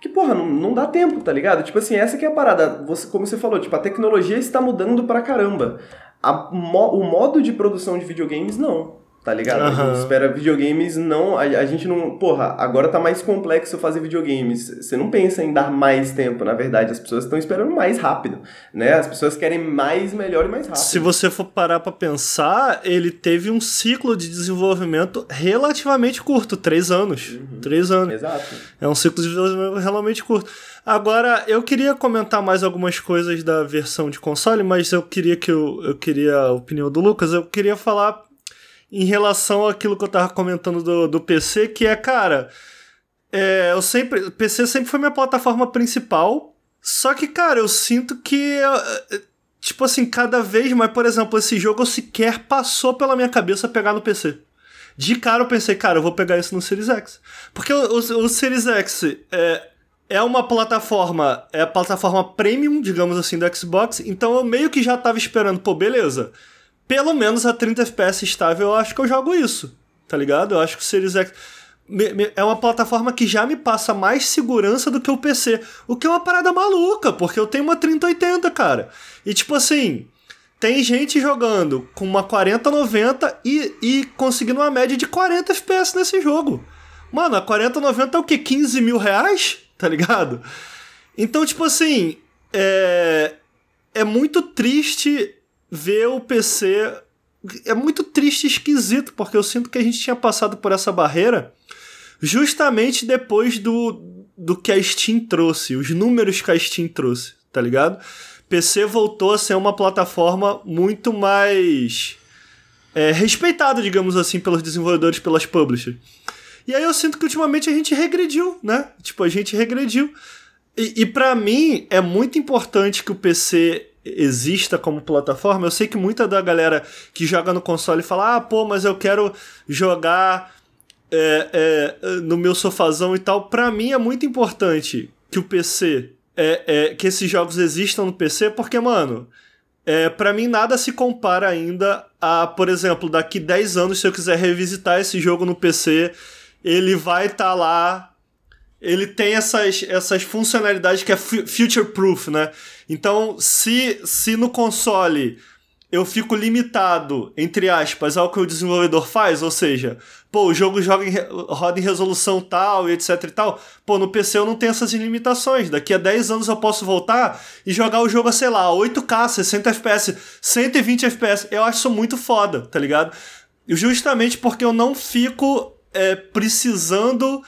que, porra, não, não dá tempo, tá ligado? Tipo assim, essa que é a parada. Você, como você falou, tipo, a tecnologia está mudando pra caramba. A o modo de produção de videogames, não. Tá ligado? A Aham. gente espera videogames, não. A, a gente não. Porra, agora tá mais complexo fazer videogames. Você não pensa em dar mais tempo, na verdade. As pessoas estão esperando mais rápido, né? As pessoas querem mais, melhor e mais rápido. Se você for parar pra pensar, ele teve um ciclo de desenvolvimento relativamente curto, três anos. Três anos. Exato. É um ciclo de desenvolvimento realmente curto. Agora, eu queria comentar mais algumas coisas da versão de console, mas eu queria que eu, eu queria a opinião do Lucas. Eu queria falar em relação àquilo que eu tava comentando do, do PC, que é, cara, é, eu sempre. PC sempre foi minha plataforma principal. Só que, cara, eu sinto que. eh, Tipo assim, cada vez mais, por exemplo, esse jogo sequer passou pela minha cabeça pegar no PC. De cara eu pensei, cara, eu vou pegar isso no Series X. Porque o, o, o Series X é, é uma plataforma, é a plataforma premium, digamos assim, do Xbox, então eu meio que já tava esperando, pô, beleza. Pelo menos a 30 FPS estável, eu acho que eu jogo isso, tá ligado? Eu acho que o Series X é uma plataforma que já me passa mais segurança do que o PC. O que é uma parada maluca, porque eu tenho uma 3080, cara. E tipo assim, tem gente jogando com uma 4090 e, e conseguindo uma média de 40 FPS nesse jogo. Mano, a 4090 é o quê? 15 mil reais? Tá ligado? Então, tipo assim, é, é muito triste ver o PC. É muito triste e esquisito, porque eu sinto que a gente tinha passado por essa barreira justamente depois do, do que a Steam trouxe, os números que a Steam trouxe, tá ligado? PC voltou a ser uma plataforma muito mais é, respeitada, digamos assim, pelos desenvolvedores, pelas publishers. E aí eu sinto que ultimamente a gente regrediu, né? Tipo, a gente regrediu. E, e para mim é muito importante que o PC exista como plataforma. Eu sei que muita da galera que joga no console fala: ah, pô, mas eu quero jogar é, é, no meu sofazão e tal. Pra mim é muito importante que o PC, é, é, que esses jogos existam no PC, porque, mano, é, para mim nada se compara ainda a, por exemplo, daqui 10 anos, se eu quiser revisitar esse jogo no PC, ele vai estar lá. Ele tem essas, essas funcionalidades que é fu- future proof, né? Então, se, se no console eu fico limitado, entre aspas, ao que o desenvolvedor faz, ou seja, pô, o jogo joga em, roda em resolução tal e etc e tal, pô, no PC eu não tenho essas limitações. Daqui a 10 anos eu posso voltar e jogar o jogo, a, sei lá, 8K, 60 FPS, 120 FPS. Eu acho isso muito foda, tá ligado? Justamente porque eu não fico é, precisando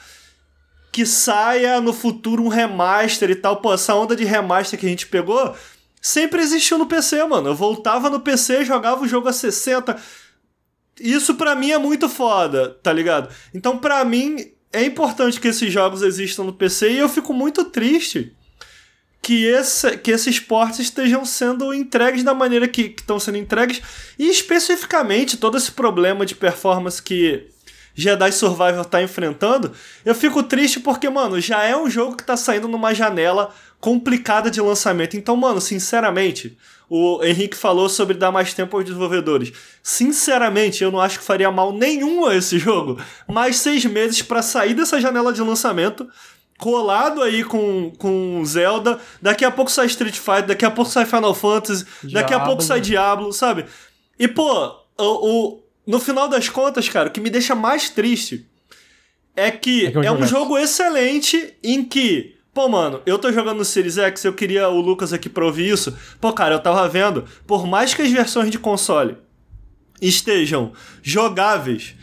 que saia no futuro um remaster e tal. Pô, essa onda de remaster que a gente pegou sempre existiu no PC, mano. Eu voltava no PC, jogava o jogo a 60. Isso pra mim é muito foda, tá ligado? Então pra mim é importante que esses jogos existam no PC e eu fico muito triste que, esse, que esses ports estejam sendo entregues da maneira que estão sendo entregues e especificamente todo esse problema de performance que Jedi Survivor tá enfrentando, eu fico triste porque, mano, já é um jogo que tá saindo numa janela complicada de lançamento. Então, mano, sinceramente, o Henrique falou sobre dar mais tempo aos desenvolvedores. Sinceramente, eu não acho que faria mal nenhum a esse jogo. Mais seis meses para sair dessa janela de lançamento colado aí com, com Zelda, daqui a pouco sai Street Fighter, daqui a pouco sai Final Fantasy, Diablo. daqui a pouco sai Diablo, sabe? E, pô, o, o, no final das contas, cara, o que me deixa mais triste é que é, que é um jogo excelente em que, pô, mano, eu tô jogando no Series X, eu queria o Lucas aqui pra ouvir isso. Pô, cara, eu tava vendo, por mais que as versões de console estejam jogáveis,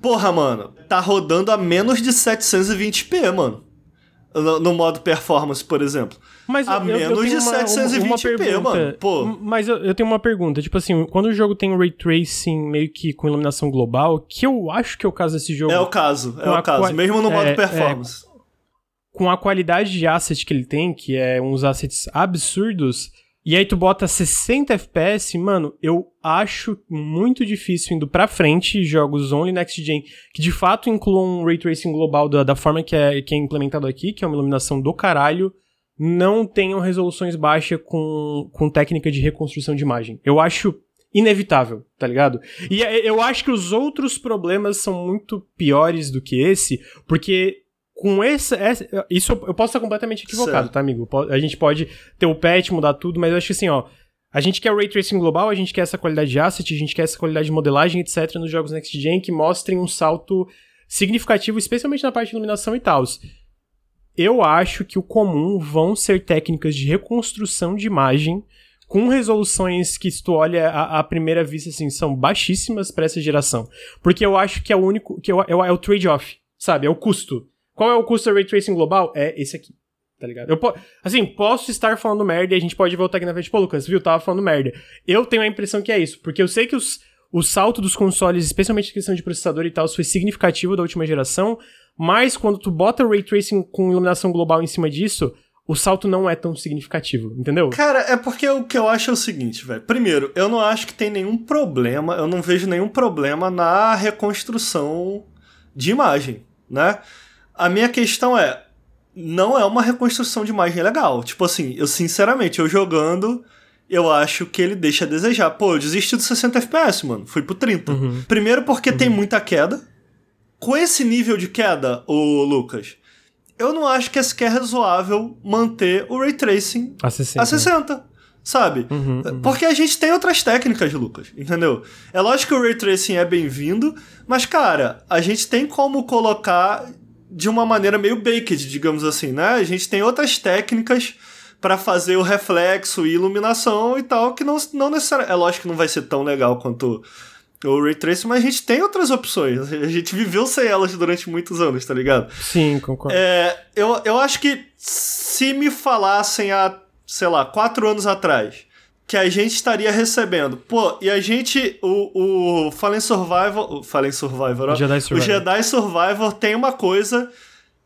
porra, mano, tá rodando a menos de 720p, mano. No, no, modo performance, por exemplo. Mas a eu, menos eu de uma, 720p, mano. Pô. Mas eu, eu, tenho uma pergunta. Tipo assim, quando o jogo tem ray tracing meio que com iluminação global, que eu acho que é o caso desse jogo. É o caso, é o caso. Mesmo no modo é, performance. É, com a qualidade de asset que ele tem, que é uns assets absurdos, e aí tu bota 60 FPS, mano, eu acho muito difícil indo pra frente jogos only next gen que de fato incluam um ray tracing global da, da forma que é, que é implementado aqui, que é uma iluminação do caralho, não tenham resoluções baixas com, com técnica de reconstrução de imagem. Eu acho inevitável, tá ligado? E eu acho que os outros problemas são muito piores do que esse, porque com essa, essa, Isso eu posso estar completamente equivocado, certo. tá, amigo? A gente pode ter o patch, mudar tudo, mas eu acho que assim, ó. A gente quer ray tracing global, a gente quer essa qualidade de asset, a gente quer essa qualidade de modelagem, etc., nos jogos Next Gen que mostrem um salto significativo, especialmente na parte de iluminação e tal. Eu acho que o comum vão ser técnicas de reconstrução de imagem com resoluções que, se tu olha à, à primeira vista, assim, são baixíssimas para essa geração. Porque eu acho que é o único. que é, é, é o trade-off, sabe? É o custo. Qual é o custo do Ray Tracing global? É esse aqui. Tá ligado? Eu po assim, posso estar falando merda e a gente pode voltar aqui na frente. Pô, Lucas, viu? Tava falando merda. Eu tenho a impressão que é isso, porque eu sei que os, o salto dos consoles, especialmente em questão de processador e tal, foi significativo da última geração, mas quando tu bota Ray Tracing com iluminação global em cima disso, o salto não é tão significativo, entendeu? Cara, é porque o que eu acho é o seguinte, velho. Primeiro, eu não acho que tem nenhum problema, eu não vejo nenhum problema na reconstrução de imagem, né? A minha questão é, não é uma reconstrução de imagem legal. Tipo assim, eu sinceramente, eu jogando, eu acho que ele deixa a desejar. Pô, eu desisti dos 60 FPS, mano. Fui pro 30. Uhum. Primeiro porque uhum. tem muita queda. Com esse nível de queda, o Lucas, eu não acho que é sequer razoável manter o ray tracing a 60. A 60 sabe? Uhum, uhum. Porque a gente tem outras técnicas, Lucas, entendeu? É lógico que o ray tracing é bem-vindo, mas cara, a gente tem como colocar de uma maneira meio baked, digamos assim, né? A gente tem outras técnicas para fazer o reflexo e iluminação e tal, que não, não necessariamente. É lógico que não vai ser tão legal quanto o Ray Tracing, mas a gente tem outras opções. A gente viveu sem elas durante muitos anos, tá ligado? Sim, concordo. É, eu, eu acho que se me falassem há, sei lá, quatro anos atrás que a gente estaria recebendo. Pô, e a gente, o, o Fallen Survivor, o Fallen Survivor, ó, Jedi Survivor. o Jedi Survivor tem uma coisa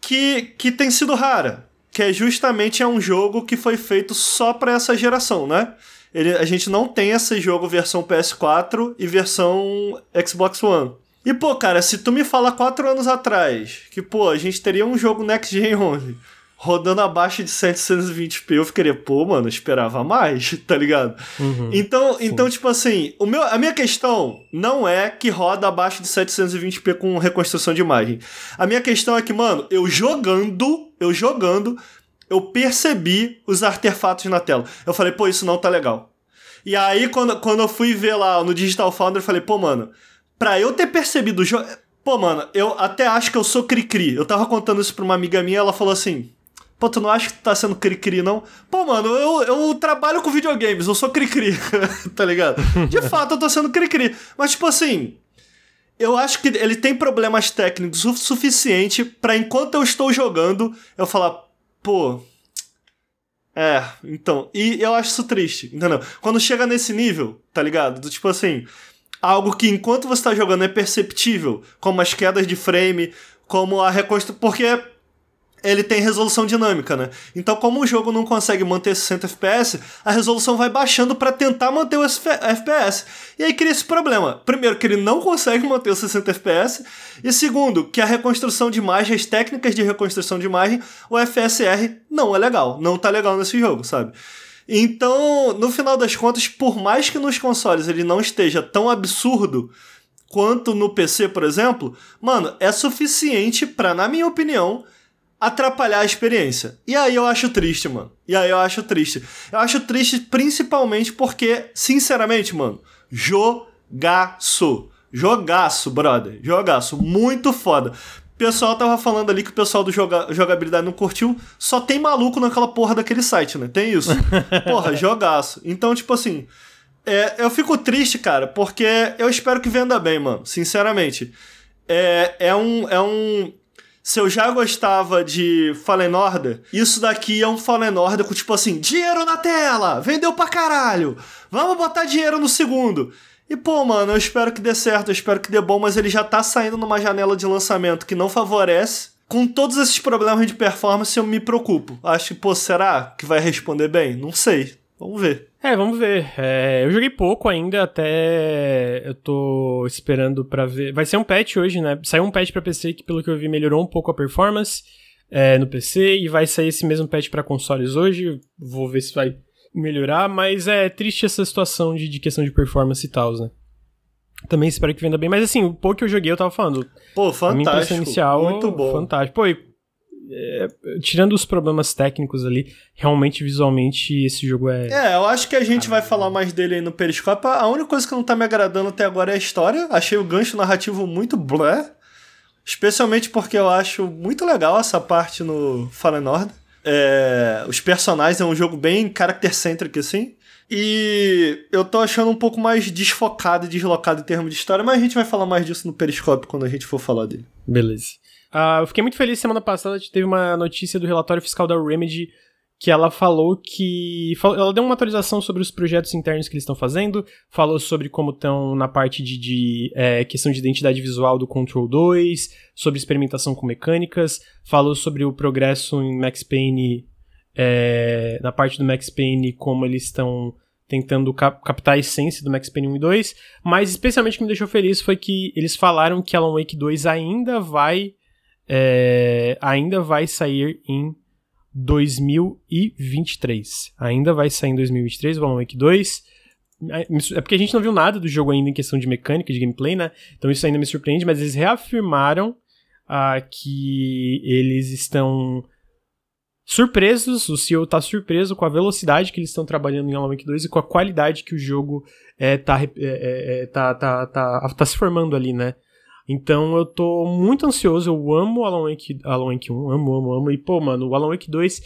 que, que tem sido rara, que é justamente é um jogo que foi feito só para essa geração, né? Ele, a gente não tem esse jogo versão PS4 e versão Xbox One. E, pô, cara, se tu me fala quatro anos atrás que, pô, a gente teria um jogo Next Gen only rodando abaixo de 720p, eu ficaria, pô, mano, esperava mais, tá ligado? Uhum, então, então, tipo assim, o meu, a minha questão não é que roda abaixo de 720p com reconstrução de imagem. A minha questão é que, mano, eu jogando, eu jogando, eu percebi os artefatos na tela. Eu falei, pô, isso não tá legal. E aí, quando, quando eu fui ver lá no Digital Foundry, eu falei, pô, mano, pra eu ter percebido o jogo. Pô, mano, eu até acho que eu sou cri-cri. Eu tava contando isso pra uma amiga minha, ela falou assim: Pô, tu não acha que tu tá sendo cri-cri, não? Pô, mano, eu, eu trabalho com videogames, eu sou cri-cri, tá ligado? De fato, eu tô sendo cri-cri. Mas, tipo assim, eu acho que ele tem problemas técnicos o suficiente para enquanto eu estou jogando, eu falar, pô. É, então. E eu acho isso triste, entendeu? Quando chega nesse nível, tá ligado? Do tipo assim. Algo que enquanto você tá jogando é perceptível, como as quedas de frame, como a reconstrução. Porque ele tem resolução dinâmica, né? Então, como o jogo não consegue manter 60 FPS, a resolução vai baixando para tentar manter o FPS. E aí cria esse problema. Primeiro, que ele não consegue manter os 60 FPS, e segundo, que a reconstrução de imagem, as técnicas de reconstrução de imagem, o FSR não é legal, não tá legal nesse jogo, sabe? Então, no final das contas, por mais que nos consoles ele não esteja tão absurdo quanto no PC, por exemplo, mano, é suficiente para, na minha opinião, atrapalhar a experiência. E aí eu acho triste, mano. E aí eu acho triste. Eu acho triste principalmente porque, sinceramente, mano, jogaço. Jogaço, brother. Jogaço. Muito foda. O pessoal tava falando ali que o pessoal do joga jogabilidade não curtiu. Só tem maluco naquela porra daquele site, né? Tem isso. Porra, jogaço. Então, tipo assim. É, eu fico triste, cara, porque eu espero que venda bem, mano. Sinceramente. É, é um. É um se eu já gostava de Fallen Order, isso daqui é um Fallen Order com tipo assim, dinheiro na tela, vendeu pra caralho, vamos botar dinheiro no segundo. E pô, mano, eu espero que dê certo, eu espero que dê bom, mas ele já tá saindo numa janela de lançamento que não favorece. Com todos esses problemas de performance, eu me preocupo. Acho que, pô, será que vai responder bem? Não sei. Vamos ver. É, vamos ver. É, eu joguei pouco ainda, até eu tô esperando para ver. Vai ser um patch hoje, né? Saiu um patch para PC que, pelo que eu vi, melhorou um pouco a performance é, no PC e vai sair esse mesmo patch para consoles hoje. Vou ver se vai melhorar, mas é triste essa situação de, de questão de performance e tal, né? Também espero que venda bem, mas assim, o pouco que eu joguei eu tava falando. Pô, fantástico. Inicial, muito bom. Fantástico. Pô, e é, tirando os problemas técnicos ali, realmente visualmente esse jogo é. É, eu acho que a gente vai falar mais dele aí no Periscope. A única coisa que não tá me agradando até agora é a história. Achei o gancho narrativo muito blé. Especialmente porque eu acho muito legal essa parte no Fallen Order. É, os personagens é um jogo bem character-centric, assim. E eu tô achando um pouco mais desfocado e deslocado em termos de história, mas a gente vai falar mais disso no Periscope quando a gente for falar dele. Beleza. Uh, eu fiquei muito feliz semana passada, teve uma notícia do relatório fiscal da Remedy que ela falou que. Ela deu uma atualização sobre os projetos internos que eles estão fazendo, falou sobre como estão na parte de, de é, questão de identidade visual do Control 2, sobre experimentação com mecânicas, falou sobre o progresso em Max Payne, é, na parte do Max Payne, como eles estão tentando cap captar a essência do Max Payne 1 e 2, mas especialmente o que me deixou feliz foi que eles falaram que Alan Wake 2 ainda vai é, ainda vai sair em 2023. Ainda vai sair em 2023 o Alan Wake 2. É, é porque a gente não viu nada do jogo ainda em questão de mecânica, de gameplay, né? Então isso ainda me surpreende, mas eles reafirmaram ah, que eles estão surpresos, o CEO tá surpreso com a velocidade que eles estão trabalhando em Alan Wake 2 e com a qualidade que o jogo é, tá, é, é, é tá, tá, tá, tá se formando ali, né? Então eu tô muito ansioso, eu amo Alan Wake, Alan Wake 1, amo, amo, amo. E pô, mano, o Alan Wake 2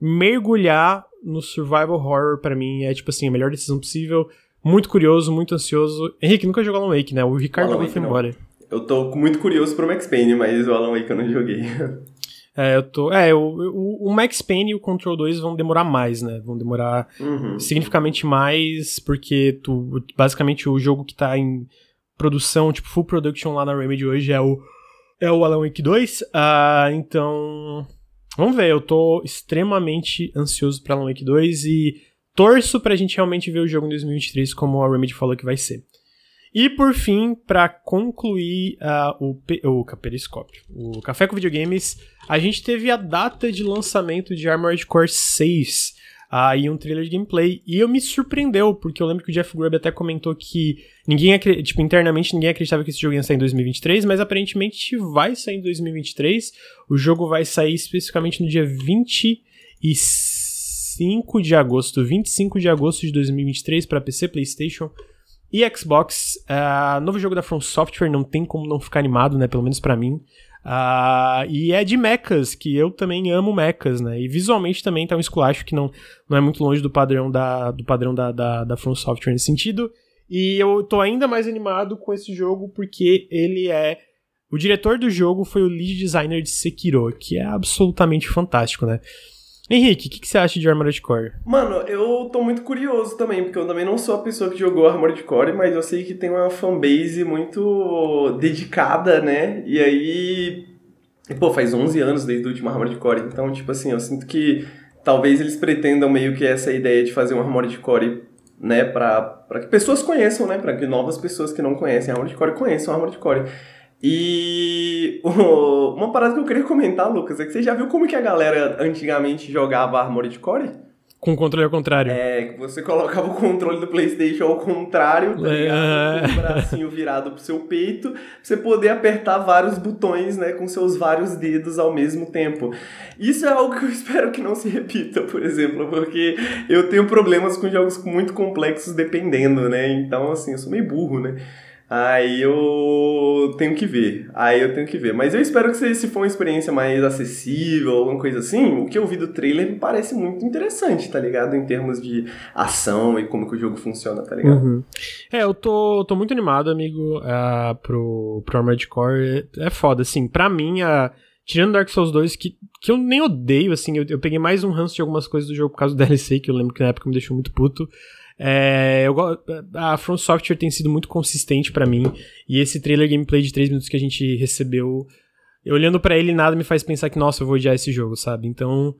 mergulhar no survival horror para mim é tipo assim, a melhor decisão possível. Muito curioso, muito ansioso. Henrique nunca jogou Alan Wake, né? O Ricardo jogou e foi embora. Eu tô muito curioso pro Max Payne, mas o Alan Wake eu não joguei. É, eu tô. É, o, o, o, Max Payne e o Control 2 vão demorar mais, né? Vão demorar uhum. significativamente mais, porque tu. Basicamente o jogo que tá em produção, tipo, full production lá na Remedy hoje é o, é o Alan Wake 2. Uh, ah, então, vamos ver, eu tô extremamente ansioso pra Alan Wake 2 e torço pra gente realmente ver o jogo em 2023 como a Remedy falou que vai ser. E por fim, para concluir uh, o, o Periscópio, o Café com Videogames, a gente teve a data de lançamento de Armored Core 6 aí um trailer de gameplay. E eu me surpreendeu, porque eu lembro que o Jeff Grubb até comentou que ninguém, tipo, internamente ninguém acreditava que esse jogo ia sair em 2023, mas aparentemente vai sair em 2023. O jogo vai sair especificamente no dia 25 de agosto, 25 de agosto de 2023 para PC, PlayStation e Xbox. Uh, novo jogo da From Software, não tem como não ficar animado, né? Pelo menos para mim. Uh, e é de mechas, que eu também amo mechas, né? E visualmente também tá um esculacho que não, não é muito longe do padrão da, do padrão da, da, da From Software nesse sentido. E eu tô ainda mais animado com esse jogo porque ele é. O diretor do jogo foi o lead designer de Sekiro, que é absolutamente fantástico, né? Henrique, o que, que, você acha de Armored Core? Mano, eu tô muito curioso também, porque eu também não sou a pessoa que jogou Armored Core, mas eu sei que tem uma fanbase muito dedicada, né? E aí pô, faz 11 anos desde o último Armored Core, então, tipo assim, eu sinto que talvez eles pretendam meio que essa ideia de fazer um Armored Core, né, pra, pra que pessoas conheçam, né, pra que novas pessoas que não conhecem Armored Core conheçam Armored Core. E uma parada que eu queria comentar, Lucas, é que você já viu como que a galera antigamente jogava Armored Core? Com o controle ao contrário. É, que você colocava o controle do PlayStation ao contrário, tá ligado? Com o bracinho virado pro seu peito, pra você poder apertar vários botões, né, com seus vários dedos ao mesmo tempo. Isso é algo que eu espero que não se repita, por exemplo, porque eu tenho problemas com jogos muito complexos dependendo, né? Então, assim, eu sou meio burro, né? Aí eu tenho que ver. Aí eu tenho que ver. Mas eu espero que se for uma experiência mais acessível, alguma coisa assim, o que eu vi do trailer me parece muito interessante, tá ligado? Em termos de ação e como que o jogo funciona, tá ligado? Uhum. É, eu tô, tô muito animado, amigo, uh, pro, pro Armored Core. É, foda, assim. Pra mim, uh, tirando Dark Souls 2, que, que eu nem odeio, assim, eu, eu peguei mais um ranço de algumas coisas do jogo por causa do DLC, que eu lembro que na época me deixou muito puto. É, eu, a From Software tem sido muito consistente para mim. E esse trailer gameplay de 3 minutos que a gente recebeu, olhando para ele, nada me faz pensar que, nossa, eu vou odiar esse jogo, sabe? Então.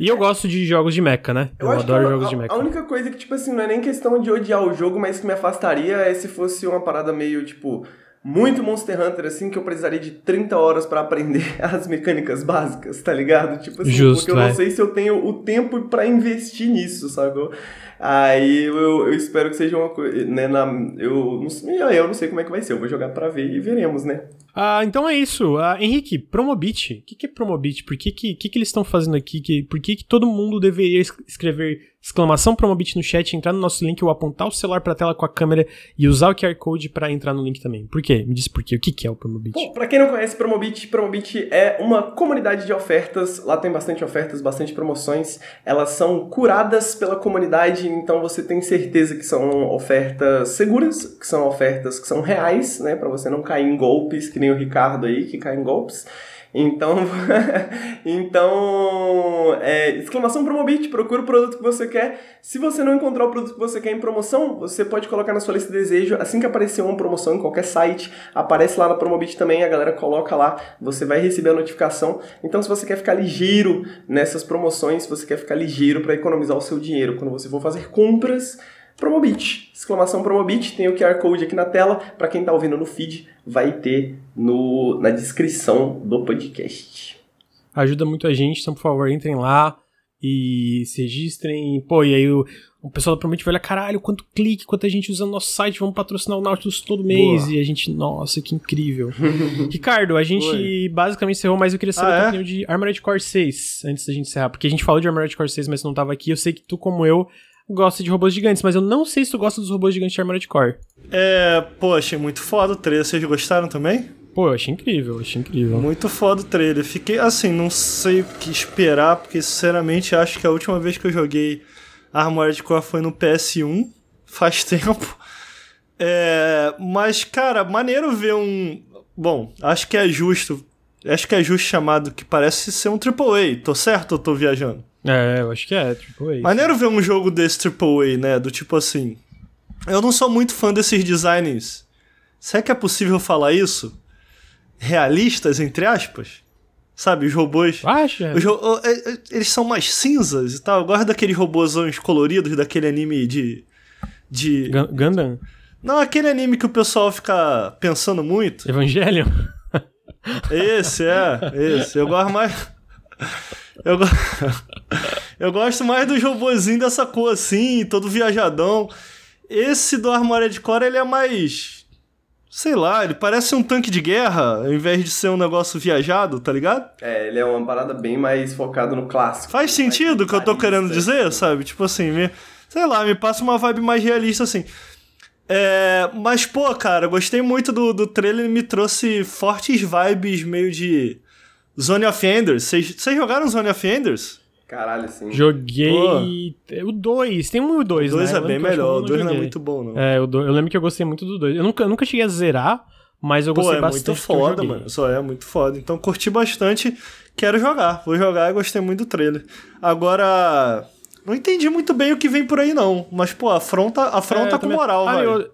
E eu gosto de jogos de mecha, né? Eu, eu adoro jogos a, de mecha. A única coisa que, tipo assim, não é nem questão de odiar o jogo, mas que me afastaria é se fosse uma parada meio, tipo, muito Monster Hunter, assim, que eu precisaria de 30 horas para aprender as mecânicas básicas, tá ligado? Tipo assim, Justo, porque eu é. não sei se eu tenho o tempo para investir nisso, sabe? Aí eu, eu espero que seja uma coisa, né, na, eu, não sei, eu não sei como é que vai ser, eu vou jogar para ver e veremos, né? Ah, então é isso. Ah, Henrique, Promobit. O que, que é Promobit? Por que, que, que, que eles estão fazendo aqui? Que, por que, que todo mundo deveria escrever exclamação Promobit no chat, entrar no nosso link ou apontar o celular pra tela com a câmera e usar o QR Code para entrar no link também? Por quê? Me diz por quê. O que, que é o Promobit? Bom, pra quem não conhece Promobit, Promobit é uma comunidade de ofertas. Lá tem bastante ofertas, bastante promoções. Elas são curadas pela comunidade, então você tem certeza que são ofertas seguras, que são ofertas que são reais, né? Pra você não cair em golpes, que nem o Ricardo aí, que cai em golpes. Então, então é, exclamação Promobit, procura o produto que você quer. Se você não encontrar o produto que você quer em promoção, você pode colocar na sua lista de desejo. Assim que aparecer uma promoção em qualquer site, aparece lá na Promobit também, a galera coloca lá, você vai receber a notificação. Então, se você quer ficar ligeiro nessas promoções, se você quer ficar ligeiro para economizar o seu dinheiro quando você for fazer compras, Promobit, exclamação Promobit, tem o QR Code aqui na tela, para quem está ouvindo no feed, vai ter no, na descrição do podcast. Ajuda muito a gente, então por favor, entrem lá e se registrem. Pô, e aí o, o pessoal da Promobit vai olhar, caralho, quanto clique, quanta gente usando nosso site, vamos patrocinar o Nautilus todo mês. Boa. E a gente, nossa, que incrível. Ricardo, a gente Oi. basicamente encerrou, mas eu queria saber ah, a é? opinião de Armored Core 6, antes da gente encerrar. Porque a gente falou de Armored Core 6, mas não tava aqui. Eu sei que tu, como eu, gosta de robôs gigantes, mas eu não sei se tu gosta dos robôs gigantes de Armored Core. É, pô, achei muito foda o trailer. Vocês gostaram também? Pô, eu achei incrível, achei incrível. Muito foda o trailer. Fiquei assim, não sei o que esperar, porque sinceramente acho que a última vez que eu joguei Armored Core foi no PS1, faz tempo. É, mas, cara, maneiro ver um. Bom, acho que é justo. Acho que é justo chamado que parece ser um AAA. Tô certo ou tô viajando? É, eu acho que é, AAA. Maneiro ver um jogo desse AAA, né? Do tipo assim. Eu não sou muito fã desses designs. Será que é possível falar isso? Realistas, entre aspas? Sabe, os robôs. Acha? Os ro eles são mais cinzas e tal. Eu gosto daqueles robôzões coloridos daquele anime de. de. Gundam? Não, aquele anime que o pessoal fica pensando muito. Evangelion? Esse, é, esse. Eu gosto mais. Eu, go... eu gosto mais dos robôzinhos dessa cor assim, todo viajadão. Esse do Armored Core, ele é mais. Sei lá, ele parece um tanque de guerra, ao invés de ser um negócio viajado, tá ligado? É, ele é uma parada bem mais focado no clássico. Faz sentido o que eu tô querendo dizer, sabe? Tipo assim, me, sei lá, me passa uma vibe mais realista assim. É, mas, pô, cara, gostei muito do, do trailer, me trouxe fortes vibes meio de Zone of Enders. Vocês jogaram Zone of Enders? Caralho, sim. Joguei Pô. o 2. Tem um e o 2, né? O 2 é bem melhor. O 2 não, não é muito bom, não. É, eu, eu lembro que eu gostei muito do 2. Eu nunca, eu nunca cheguei a zerar, mas eu gostei Pô, é bastante. muito foda, mano. Só é muito foda. Então curti bastante. Quero jogar. Vou jogar e gostei muito do trailer. Agora. Não entendi muito bem o que vem por aí, não. Mas, pô, afronta, afronta é, com moral, ah, velho. Eu...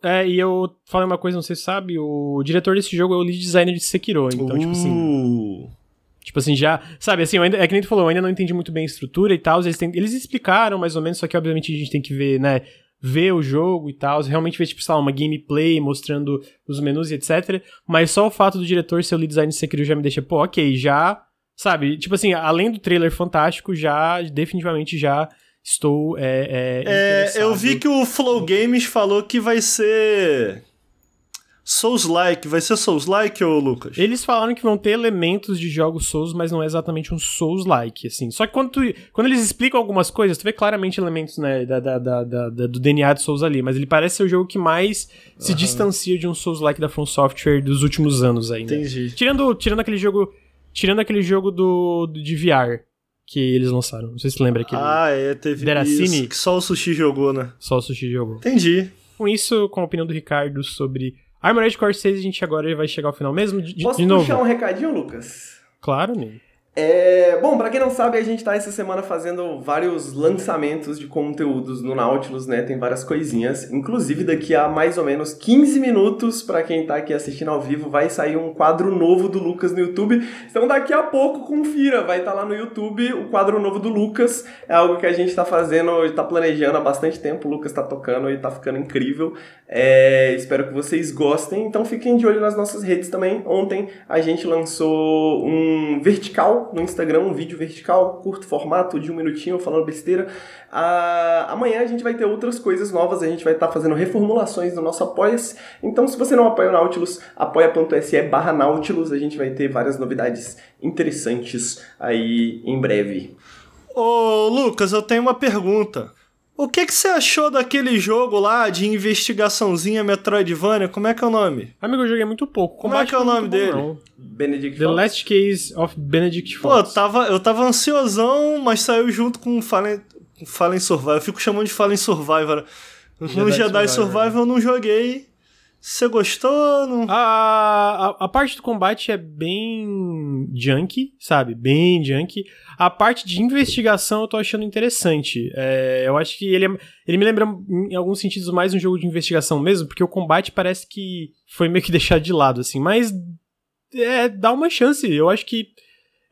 É, e eu falei uma coisa, não sei se sabe, o diretor desse jogo é o lead designer de Sekiro, então, tipo assim... Tipo assim, já. Sabe, assim, ainda, é que nem tu falou, eu ainda não entendi muito bem a estrutura e tal. Eles, eles explicaram mais ou menos, só que obviamente a gente tem que ver, né? Ver o jogo e tal. Realmente ver, tipo, sei lá, uma gameplay mostrando os menus e etc. Mas só o fato do diretor ser o lead design de Sekiro já me deixa, pô, ok, já. Sabe, tipo assim, além do trailer fantástico, já, definitivamente já estou. É, é, É, eu vi que o Flow Games falou que vai ser. Souls-like. Vai ser Souls-like, ô Lucas? Eles falaram que vão ter elementos de jogos Souls, mas não é exatamente um Souls-like, assim. Só que quando, tu- quando eles explicam algumas coisas, tu vê claramente elementos, né, da, da- da- da- do DNA de Souls ali, mas ele parece ser o jogo que mais se distancia de um Souls-like da From Software dos últimos anos né? Entendi. Tirando, tirando aquele jogo, tirando aquele jogo do, do- de VR que eles lançaram. Não sei se lembra aquele Ah, é, teve Deracine? que só o Sushi jogou, né? só o Sushi jogou. Entendi. Com isso, com a opinião do Ricardo sobre Armored Core 6, a gente agora vai chegar ao final mesmo. De, Posso de novo. puxar um recadinho, Lucas? Claro, Ney. É, bom, pra quem não sabe, a gente tá essa semana fazendo vários lançamentos de conteúdos no Nautilus, né? Tem várias coisinhas. Inclusive, daqui a mais ou menos 15 minutos, pra quem tá aqui assistindo ao vivo, vai sair um quadro novo do Lucas no YouTube. Então, daqui a pouco, confira, vai estar lá no YouTube o quadro novo do Lucas. É algo que a gente tá fazendo, tá planejando há bastante tempo. O Lucas tá tocando e tá ficando incrível. É, espero que vocês gostem. Então, fiquem de olho nas nossas redes também. Ontem a gente lançou um vertical no Instagram, um vídeo vertical, curto formato, de um minutinho, falando besteira. Ah, amanhã a gente vai ter outras coisas novas, a gente vai estar fazendo reformulações no nosso Apoia-se. Então, se você não apoia o Nautilus, apoia.se barra Nautilus, a gente vai ter várias novidades interessantes aí em breve. Ô, Lucas, eu tenho uma pergunta. O que, que você achou daquele jogo lá de investigaçãozinha Metroidvania? Como é que é o nome? Amigo, eu joguei muito pouco. Como é Combate que é o nome dele? não. Benedict The Fox. Last Case of Benedict Pô, Fox. tava, eu tava ansiosão, mas saiu junto com Fallen, Fallen Survival. Eu fico chamando de Fallen Survivor. No Jedi Jedi, Survivor. Survival eu não joguei. Você gostou? Não... A, a, a parte do combate é bem junky, sabe? Bem junky. A parte de investigação eu tô achando interessante. É, eu acho que ele, é- ele me lembra, em alguns sentidos, mais um jogo de investigação mesmo, porque o combate parece que foi meio que deixado de lado, assim. Mas é, dá uma chance. Eu acho que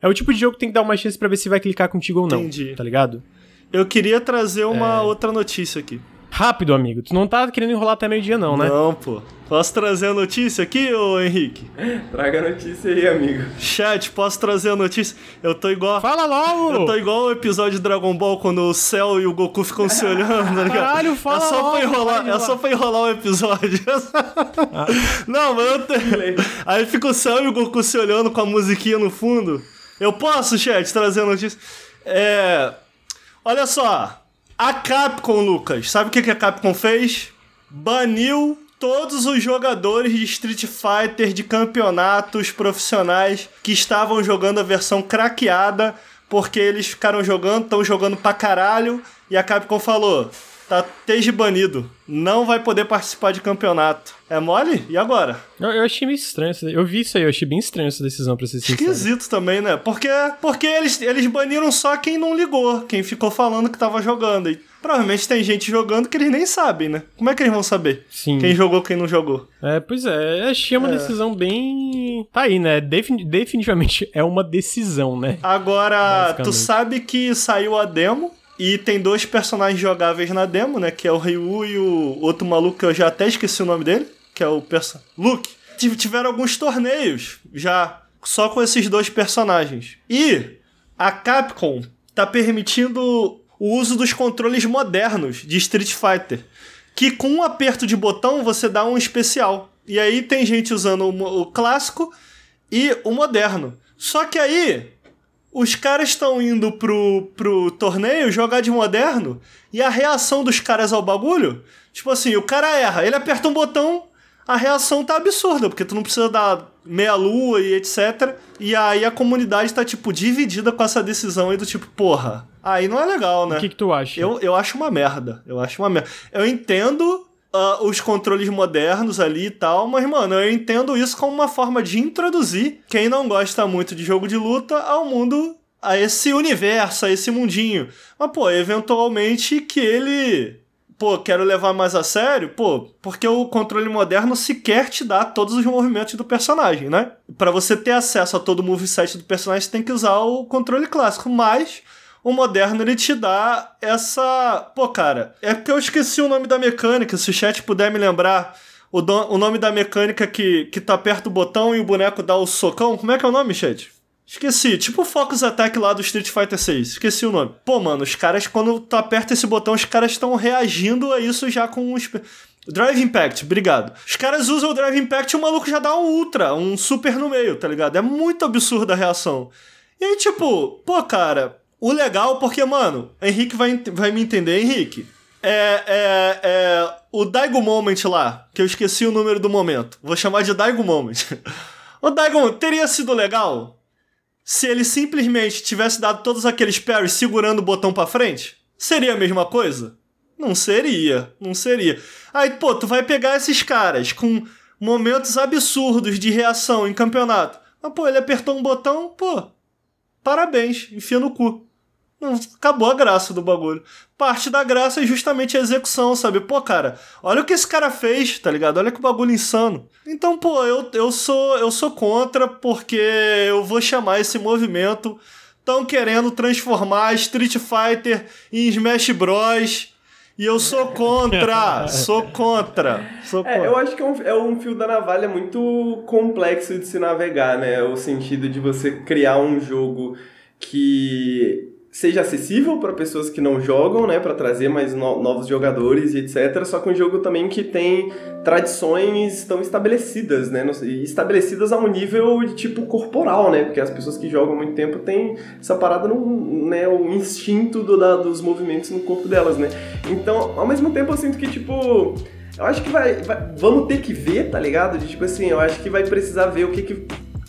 é o tipo de jogo que tem que dar uma chance pra ver se vai clicar contigo ou não. Entendi. Tá ligado? Eu queria trazer É. uma outra notícia aqui. Rápido, amigo. Tu não tá querendo enrolar até meio-dia, não, né? Não, pô. Posso trazer a notícia aqui, ô Henrique? Traga a notícia aí, amigo. Chat, posso trazer a notícia? Eu tô igual. Fala logo! Eu tô igual o episódio de Dragon Ball quando o Cell e o Goku ficam se olhando, tá ligado? Caralho, fala é só logo, pra enrolar, é só pra enrolar o episódio. Não, mas eu tenho. Aí fica o Cell e o Goku se olhando com a musiquinha no fundo. Eu posso, chat, trazer a notícia? É. Olha só. A Capcom, Lucas, sabe o que a Capcom fez? Baniu todos os jogadores de Street Fighter de campeonatos profissionais que estavam jogando a versão craqueada porque eles ficaram jogando, estão jogando pra caralho e a Capcom falou: tá desde banido, não vai poder participar de campeonato. É mole? E agora? Eu, eu achei meio estranho. Eu vi isso aí, eu achei bem estranho essa decisão, pra ser sincero. Esquisito também, né? Porque, porque eles, eles baniram só quem não ligou, quem ficou falando que tava jogando. E provavelmente tem gente jogando que eles nem sabem, né? Como é que eles vão saber? Sim. Quem jogou, quem não jogou. É, pois é, eu achei uma decisão bem. Tá aí, né? Defini- definitivamente é uma decisão, né? Agora, tu sabe que saiu a demo e tem dois personagens jogáveis na demo, né? Que é o Ryu e o outro maluco que eu já até esqueci o nome dele, que é o person... Luke. Tiv- Tiveram alguns torneios já só com esses dois personagens. E a Capcom tá permitindo o uso dos controles modernos de Street Fighter, que com um aperto de botão você dá um especial. E aí tem gente usando o clássico e o moderno. Só que aí os caras estão indo pro, pro torneio jogar de moderno e a reação dos caras ao bagulho, tipo assim, o cara erra, ele aperta um botão, a reação tá absurda, porque tu não precisa dar meia lua e etc. E aí a comunidade tá, tipo, dividida com essa decisão aí do tipo, porra, aí não é legal, né? O que, que tu acha? Eu, eu acho uma merda. Eu acho uma merda. Eu entendo ah, os controles modernos ali e tal, mas, mano, eu entendo isso como uma forma de introduzir quem não gosta muito de jogo de luta ao mundo, a esse universo, a esse mundinho. Mas, pô, eventualmente que ele pô, quero levar mais a sério, pô, porque o controle moderno sequer te dá todos os movimentos do personagem, né? Para você ter acesso a todo o moveset do personagem, você tem que usar o controle clássico, mas o moderno ele te dá essa. Pô, cara, é porque eu esqueci o nome da mecânica, se o chat puder me lembrar. O, do... o nome da mecânica que, que tá perto do botão e o boneco dá o socão. Como é que é o nome, chat? Esqueci, tipo o Focus Attack lá do Street Fighter 6. Esqueci o nome. Pô, mano, os caras, quando tu aperta esse botão, os caras estão reagindo a isso já com uns. Drive Impact, obrigado. Os caras usam o Drive Impact e o maluco já dá um Ultra, um Super no meio, tá ligado? É muito absurda a reação. E aí, tipo, pô, cara, o legal, porque, mano, Henrique vai, vai me entender, Henrique. É, é, é o Daigo Moment lá, que eu esqueci o número do momento. Vou chamar de Daigo Moment. o Daigo teria sido legal se ele simplesmente tivesse dado todos aqueles parries segurando o botão para frente? Seria a mesma coisa? Não seria, não seria. Aí, pô, tu vai pegar esses caras com momentos absurdos de reação em campeonato. Mas, pô, ele apertou um botão, pô, parabéns, enfia no cu. Não, acabou a graça do bagulho. Parte da graça é justamente a execução, sabe? Pô, cara, olha o que esse cara fez, tá ligado? Olha que bagulho insano. Então, pô, eu, eu sou eu sou contra porque eu vou chamar esse movimento tão querendo transformar Street Fighter em Smash Bros. E eu sou contra, sou contra, sou contra. É, eu acho que é um, é um fio da navalha muito complexo de se navegar, né? O sentido de você criar um jogo que seja acessível para pessoas que não jogam, né, para trazer mais no novos jogadores e etc. Só que um jogo também que tem tradições tão estabelecidas, né, estabelecidas a um nível de tipo corporal, né, porque as pessoas que jogam muito tempo têm essa parada no, né, o instinto do, da, dos movimentos no corpo delas, né. Então, ao mesmo tempo eu sinto que tipo eu acho que vai, vai, vamos ter que ver, tá ligado? De tipo assim, eu acho que vai precisar ver o que que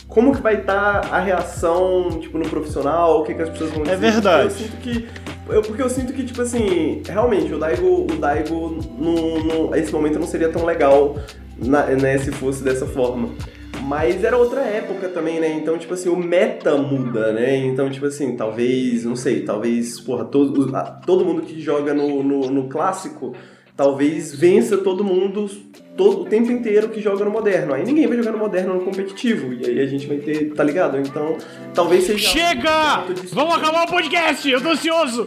como que vai estar tá a reação, tipo, no profissional, o que, que as pessoas vão é dizer. É verdade. Eu sinto que. Eu, porque eu sinto que, tipo assim, realmente, o Daigo, o Daigo no, no, esse momento não seria tão legal na, né, se fosse dessa forma. Mas era outra época também, né? Então, tipo assim, o meta muda, né? Então, tipo assim, talvez, não sei, talvez, porra, todo, todo mundo que joga no, no, no clássico, talvez vença todo mundo todo o tempo inteiro que joga no moderno. Aí ninguém vai jogar no moderno no competitivo. E aí a gente vai ter, tá ligado? Então, talvez seja. Chega! Vamos acabar o podcast! Eu tô ansioso!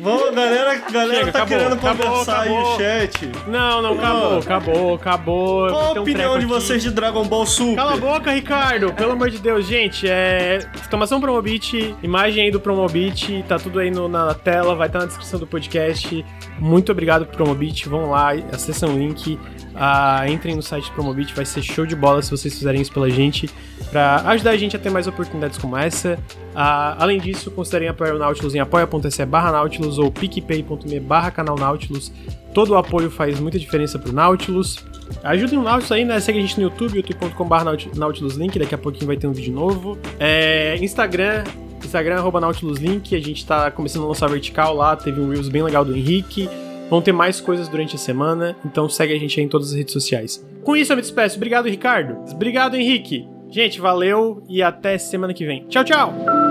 Vamos, galera, galera Chega, tá acabou, querendo acabou, conversar acabou. aí no chat. Não, não, acabou, acabou, acabou. Qual a opinião um de vocês de Dragon Ball Super? Cala a boca, Ricardo, pelo amor de Deus, gente, é... Exclamação Promobit, imagem aí do Promobit, tá tudo aí no, na tela, vai estar tá na descrição do podcast. Muito obrigado Promobit, vão lá, acessem o link, uh, entrem no site do Promobit, vai ser show de bola se vocês fizerem isso pela gente, pra ajudar a gente a ter mais oportunidades como essa. Uh, além disso, considerem apoiar o Nautilus em apoia.se barra Nautilus ou picpay.me barra canal Nautilus. Todo o apoio faz muita diferença pro Nautilus. Ajudem o Nautilus aí, né? Segue a gente no YouTube, youtube.com.br Nautilus Link, daqui a pouquinho vai ter um vídeo novo. É, Instagram, Instagram arroba Nautilus Link, a gente tá começando a lançar vertical lá, teve um Reels bem legal do Henrique. Vão ter mais coisas durante a semana, então segue a gente aí em todas as redes sociais. Com isso eu me despeço. Obrigado, Ricardo. Obrigado, Henrique. Gente, valeu e até semana que vem. Tchau, tchau!